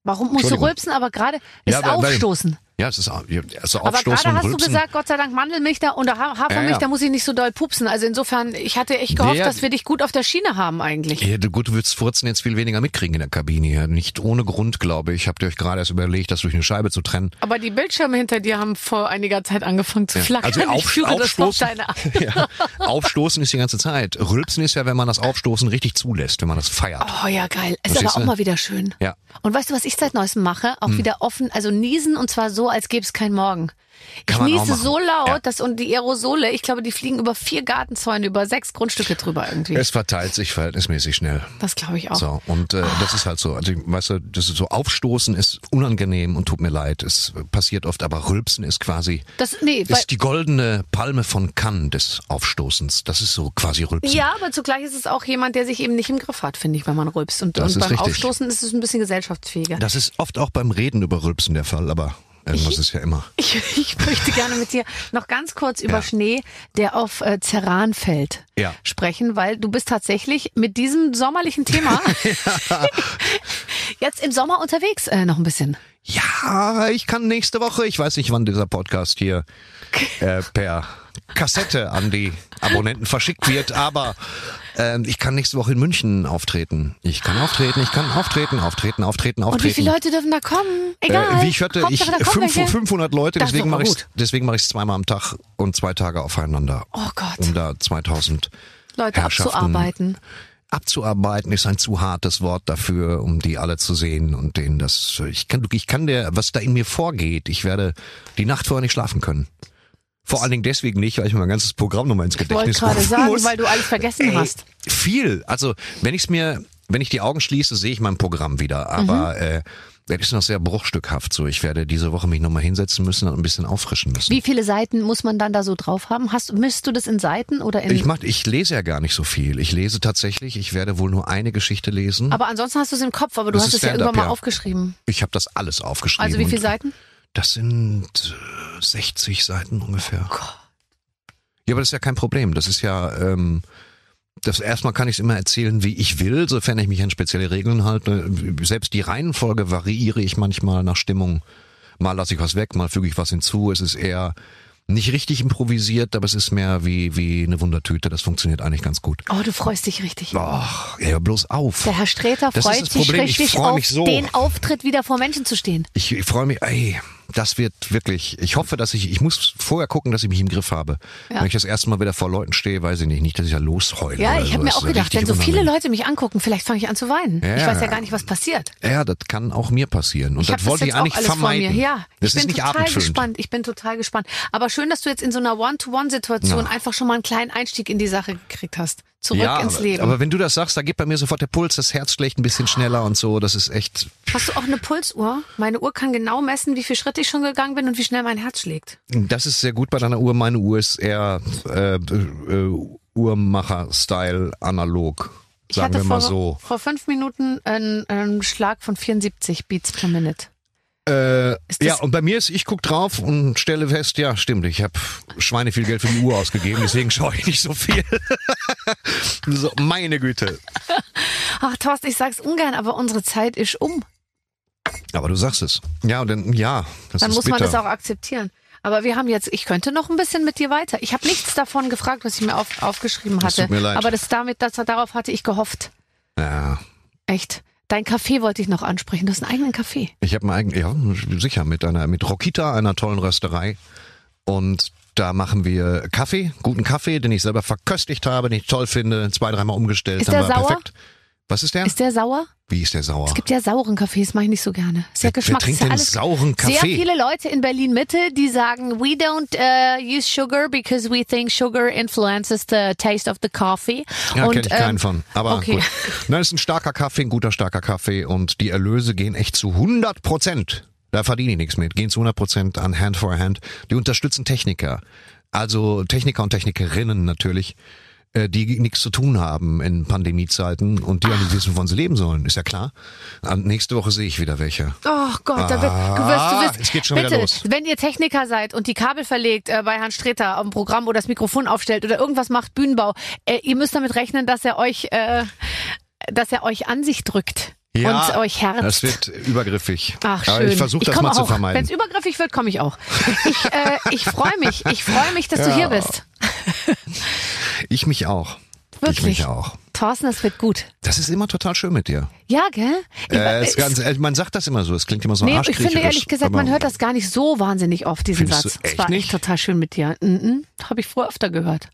S2: Warum musst du rülpsen, aber gerade ist
S4: Ja, weil-
S2: aufstoßen?
S4: Ja, es ist, also
S2: Aber
S4: Aufstoßen
S2: gerade hast du gesagt, Gott sei Dank Mandelmilch da und Ha- Hafermilch,
S4: Ja, ja.
S2: da muss ich nicht so doll pupsen. Also insofern, ich hatte echt gehofft,
S4: Ja,
S2: dass wir dich gut auf der Schiene haben eigentlich.
S4: Ja, du- gut, du würdest Furzen jetzt viel weniger mitkriegen in der Kabine. Ja. Nicht ohne Grund, glaube ich. Habt ihr euch gerade erst überlegt, das durch eine Scheibe zu trennen.
S2: Aber die Bildschirme hinter dir haben vor einiger Zeit angefangen zu flackern.
S4: Also
S2: ich
S4: auf,
S2: das auf
S4: aufstoßen, aufstoßen ist die ganze Zeit. Rülpsen ist ja, wenn man das Aufstoßen richtig zulässt, wenn man das feiert.
S2: Oh ja, geil. Ist
S4: Verstehst
S2: aber auch mal wieder schön.
S4: Ja.
S2: Und weißt du, was ich seit neuestem mache? Auch wieder offen, also niesen und zwar so, als gäbe es keinen Morgen. Ich
S4: Kann
S2: niese so laut,
S4: Ja.
S2: dass und die Aerosole, ich glaube, die fliegen über vier Gartenzäune, über sechs Grundstücke drüber irgendwie.
S4: Es verteilt sich verhältnismäßig schnell.
S2: das glaube ich auch.
S4: So, und äh, das ist halt so. Also, weißt du, das ist so Aufstoßen ist unangenehm und tut mir leid. Es passiert oft, aber Rülpsen ist quasi
S2: Das, nee,
S4: ist die goldene Palme von Cannes des Aufstoßens. Das ist so quasi Rülpsen.
S2: ja, aber zugleich ist es auch jemand, der sich eben nicht im Griff hat, finde ich, wenn man rülpst. Und, und beim
S4: richtig.
S2: Aufstoßen ist es ein bisschen gesellschaftsfähiger.
S4: Das ist oft auch beim Reden über Rülpsen der Fall, aber irgendwas ist ja immer.
S2: Ich, ich möchte gerne mit dir noch ganz kurz über
S4: Ja.
S2: Schnee, der auf äh, Ceran fällt,
S4: Ja.
S2: sprechen, weil du bist tatsächlich mit diesem sommerlichen Thema jetzt im Sommer unterwegs äh, noch ein bisschen.
S4: Ja, ich kann nächste Woche, ich weiß nicht, wann dieser Podcast hier äh, per Kassette an die Abonnenten verschickt wird, aber äh, ich kann nächste Woche in München auftreten. Ich kann auftreten, ich kann auftreten, auftreten, auftreten, auftreten.
S2: Und wie viele Leute dürfen da kommen? Egal.
S4: Äh, wie ich hörte, ich
S2: Hauptsache, da kommen
S4: fünf,
S2: welche.
S4: 500 Leute,
S2: Das
S4: deswegen mache ich deswegen mache ich es zweimal am Tag und zwei Tage aufeinander,
S2: Oh Gott,
S4: um da 2000
S2: Leute abzuarbeiten.
S4: Abzuarbeiten ist ein zu hartes Wort dafür, um die alle zu sehen und denen das ich kann ich kann der was da in mir vorgeht, ich werde die Nacht vorher nicht schlafen können. Vor allen Dingen deswegen nicht, weil ich mir mein ganzes Programm nochmal ins
S2: Ich wollte
S4: Gedächtnis
S2: gerade sagen,
S4: muss.
S2: weil du alles vergessen
S4: Ey,
S2: hast.
S4: Viel. Also wenn ich es mir, wenn ich die Augen schließe, sehe ich mein Programm wieder. Aber
S2: Mhm.
S4: äh, das ist noch sehr bruchstückhaft. So, ich werde diese Woche mich nochmal hinsetzen müssen und ein bisschen auffrischen müssen.
S2: Wie viele Seiten muss man dann da so drauf haben? Hast, misst du das in Seiten oder in...
S4: Ich mach, ich lese ja gar nicht so viel. Ich lese tatsächlich. Ich werde wohl nur eine Geschichte lesen.
S2: aber ansonsten hast du es im Kopf, aber du
S4: Das
S2: hast es ja irgendwann mal
S4: ja.
S2: aufgeschrieben.
S4: Ich habe das alles aufgeschrieben.
S2: Also wie viele Seiten?
S4: Das sind äh, 60 Seiten ungefähr.
S2: Oh Gott.
S4: Ja, aber das ist ja kein Problem. Das ist ja, ähm, das erstmal kann ich es immer erzählen, wie ich will, sofern ich mich an spezielle Regeln halte. Selbst die Reihenfolge variiere ich manchmal nach Stimmung. Mal lasse ich was weg, mal füge ich was hinzu. Es ist eher nicht richtig improvisiert, aber es ist mehr wie, wie eine Wundertüte. Das funktioniert eigentlich ganz gut.
S2: Oh, du freust dich richtig.
S4: Ach, ja, bloß auf.
S2: Der Herr
S4: ist
S2: freut sich
S4: Problem, ich
S2: richtig
S4: freu
S2: auf
S4: mich so.
S2: den Auftritt wieder vor Menschen zu stehen.
S4: Ich, ich freue mich, ey, das wird wirklich, ich hoffe, dass ich, ich muss vorher gucken, dass ich mich im Griff habe.
S2: Ja.
S4: Wenn ich das erste Mal wieder vor Leuten stehe, weiß ich nicht, nicht, dass ich ja losheule.
S2: Ja, ich habe mir
S4: Das
S2: auch gedacht, wenn so viele. Leute mich angucken, vielleicht fange ich an zu weinen.
S4: Ja.
S2: Ich weiß ja gar nicht, was passiert.
S4: Ja, das kann auch mir passieren. Und
S2: Ich
S4: das
S2: das
S4: wollte
S2: jetzt
S4: ich eigentlich vermeiden.
S2: vor mir. Ja,
S4: das
S2: ich
S4: ist
S2: bin
S4: nicht
S2: total gespannt. Ich bin total gespannt. Aber schön, dass du jetzt in so einer One-to-One-Situation einfach schon mal einen kleinen Einstieg in die Sache gekriegt hast. Zurück
S4: ja,
S2: ins Leben.
S4: aber wenn du das sagst, da geht bei mir sofort der Puls, das Herz schlägt ein bisschen schneller und so. Das ist echt.
S2: Hast du auch eine Pulsuhr? Meine Uhr kann genau messen, wie viele Schritte ich schon gegangen bin und wie schnell mein Herz schlägt.
S4: Das ist sehr gut bei deiner Uhr. Meine Uhr ist eher äh, äh, Uhrmacher-Style analog.
S2: Ich
S4: Sagen
S2: hatte
S4: wir mal
S2: vor,
S4: so.
S2: vor fünf Minuten einen, einen Schlag von 74 Beats per Minute.
S4: Äh,
S2: das-
S4: ja, und bei mir ist, ich guck drauf und stelle fest, ja, stimmt, ich habe Schweine viel Geld für die Uhr ausgegeben, deswegen schaue ich nicht so viel. so, meine Güte.
S2: Ach, Thorsten, ich sag's ungern, aber unsere Zeit ist um.
S4: Aber du sagst es. Ja, und dann, ja, das
S2: Dann muss
S4: bitter.
S2: man das auch akzeptieren. Aber wir haben jetzt, ich könnte noch ein bisschen mit dir weiter. Ich habe nichts davon gefragt, was ich mir auf, aufgeschrieben
S4: Das
S2: hatte.
S4: tut mir leid.
S2: Aber das damit, das, darauf hatte ich gehofft.
S4: ja,
S2: Echt. Dein Café wollte ich noch ansprechen. Du hast einen eigenen Café.
S4: ich habe einen eigenen, ja, sicher, mit einer, mit Rokita, einer tollen Rösterei. Und da machen wir Kaffee, guten Kaffee, den ich selber verköstigt habe, den ich toll finde, zwei, dreimal umgestellt,
S2: Ist
S4: dann
S2: der
S4: war er
S2: sauer?
S4: perfekt. Was ist der?
S2: Ist der sauer?
S4: Wie ist der sauer?
S2: Es gibt ja sauren Kaffees, mache ich nicht so gerne. Sehr
S4: Wer- wer
S2: Geschmack.
S4: trinkt
S2: ist ja
S4: denn
S2: alles
S4: sauren Kaffee?
S2: Sehr viele Leute in Berlin Mitte, die sagen, we don't uh, use sugar because we think sugar influences the taste of the coffee.
S4: Ja, kenne ich keinen
S2: ähm,
S4: von. Aber
S2: okay.
S4: gut. Nein, es ist ein starker Kaffee, ein guter starker Kaffee und die Erlöse gehen echt zu 100 Prozent. Da verdiene ich nichts mit. Gehen zu 100 Prozent an Hand for Hand. Die unterstützen Techniker. Also Techniker und Technikerinnen natürlich, äh, die nichts zu tun haben in Pandemiezeiten und die auch nicht wissen, wovon sie leben sollen. Ist ja klar. Und nächste Woche sehe ich wieder welche.
S2: Oh Gott, da wird, du wirst,
S4: Ah,
S2: du wirst,
S4: es geht schon
S2: bitte,
S4: wieder los.
S2: wenn ihr Techniker seid und die Kabel verlegt äh, bei Herrn Streter am Programm oder das Mikrofon aufstellt oder irgendwas macht, Bühnenbau, äh, ihr müsst damit rechnen, dass er euch, äh, dass er euch an sich drückt und euch herzt.
S4: das wird übergriffig.
S2: Ach,
S4: Aber
S2: schön.
S4: ich versuche das
S2: komm
S4: mal
S2: auch.
S4: zu
S2: Wenn es
S4: vermeiden.
S2: übergriffig wird, komme ich auch. Ich, äh, ich freue mich. Ich freue mich, dass du
S4: Ja.
S2: hier bist.
S4: Ich mich auch. Ich
S2: Wirklich.
S4: mich auch.
S2: Thorsten, das wird gut.
S4: Das ist immer total schön mit dir.
S2: Ja, gell? Ich,
S4: Äh,
S2: es-
S4: ist ganz, äh, man sagt das immer so, es klingt immer so
S2: nee, ich finde ehrlich gesagt, man
S4: aber-
S2: hört das gar nicht so wahnsinnig oft, diesen
S4: du
S2: Satz. Es war
S4: nicht?
S2: echt total schön mit dir. Mhm, Habe ich früher öfter gehört.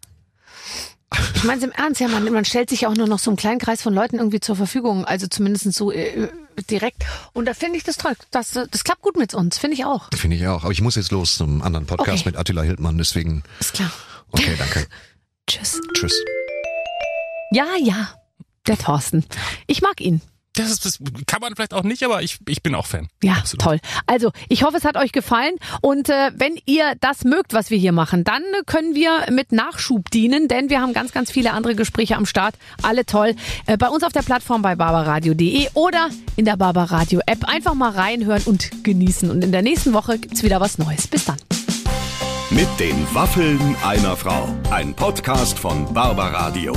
S2: Ich meine es im Ernst, ja, man, man stellt sich ja auch nur noch so einen kleinen Kreis von Leuten irgendwie zur Verfügung, also zumindest so äh, direkt. Und da finde ich das toll. Das, das klappt gut mit uns, finde ich auch.
S4: Finde ich auch. Aber ich muss jetzt los zum anderen Podcast
S2: Okay.
S4: mit Attila Hildmann, deswegen.
S2: Ist klar.
S4: Okay, danke.
S2: Tschüss.
S4: Tschüss.
S2: Ja, ja, der Thorsten. Ich mag ihn.
S3: Das, ist, das kann man vielleicht auch nicht, aber ich, ich bin auch Fan.
S2: Ja,
S3: Absolut.
S2: toll. Also, ich hoffe, es hat euch gefallen. Und äh, wenn ihr das mögt, was wir hier machen, dann äh, können wir mit Nachschub dienen, denn wir haben ganz, ganz viele andere Gespräche am Start. Alle toll. Äh, bei uns auf der Plattform bei barbaradio.de oder in der Barbaradio App. Einfach mal reinhören und genießen. Und in der nächsten Woche gibt's wieder was Neues. Bis dann.
S1: Mit den Waffeln einer Frau. Ein Podcast von Barbaradio.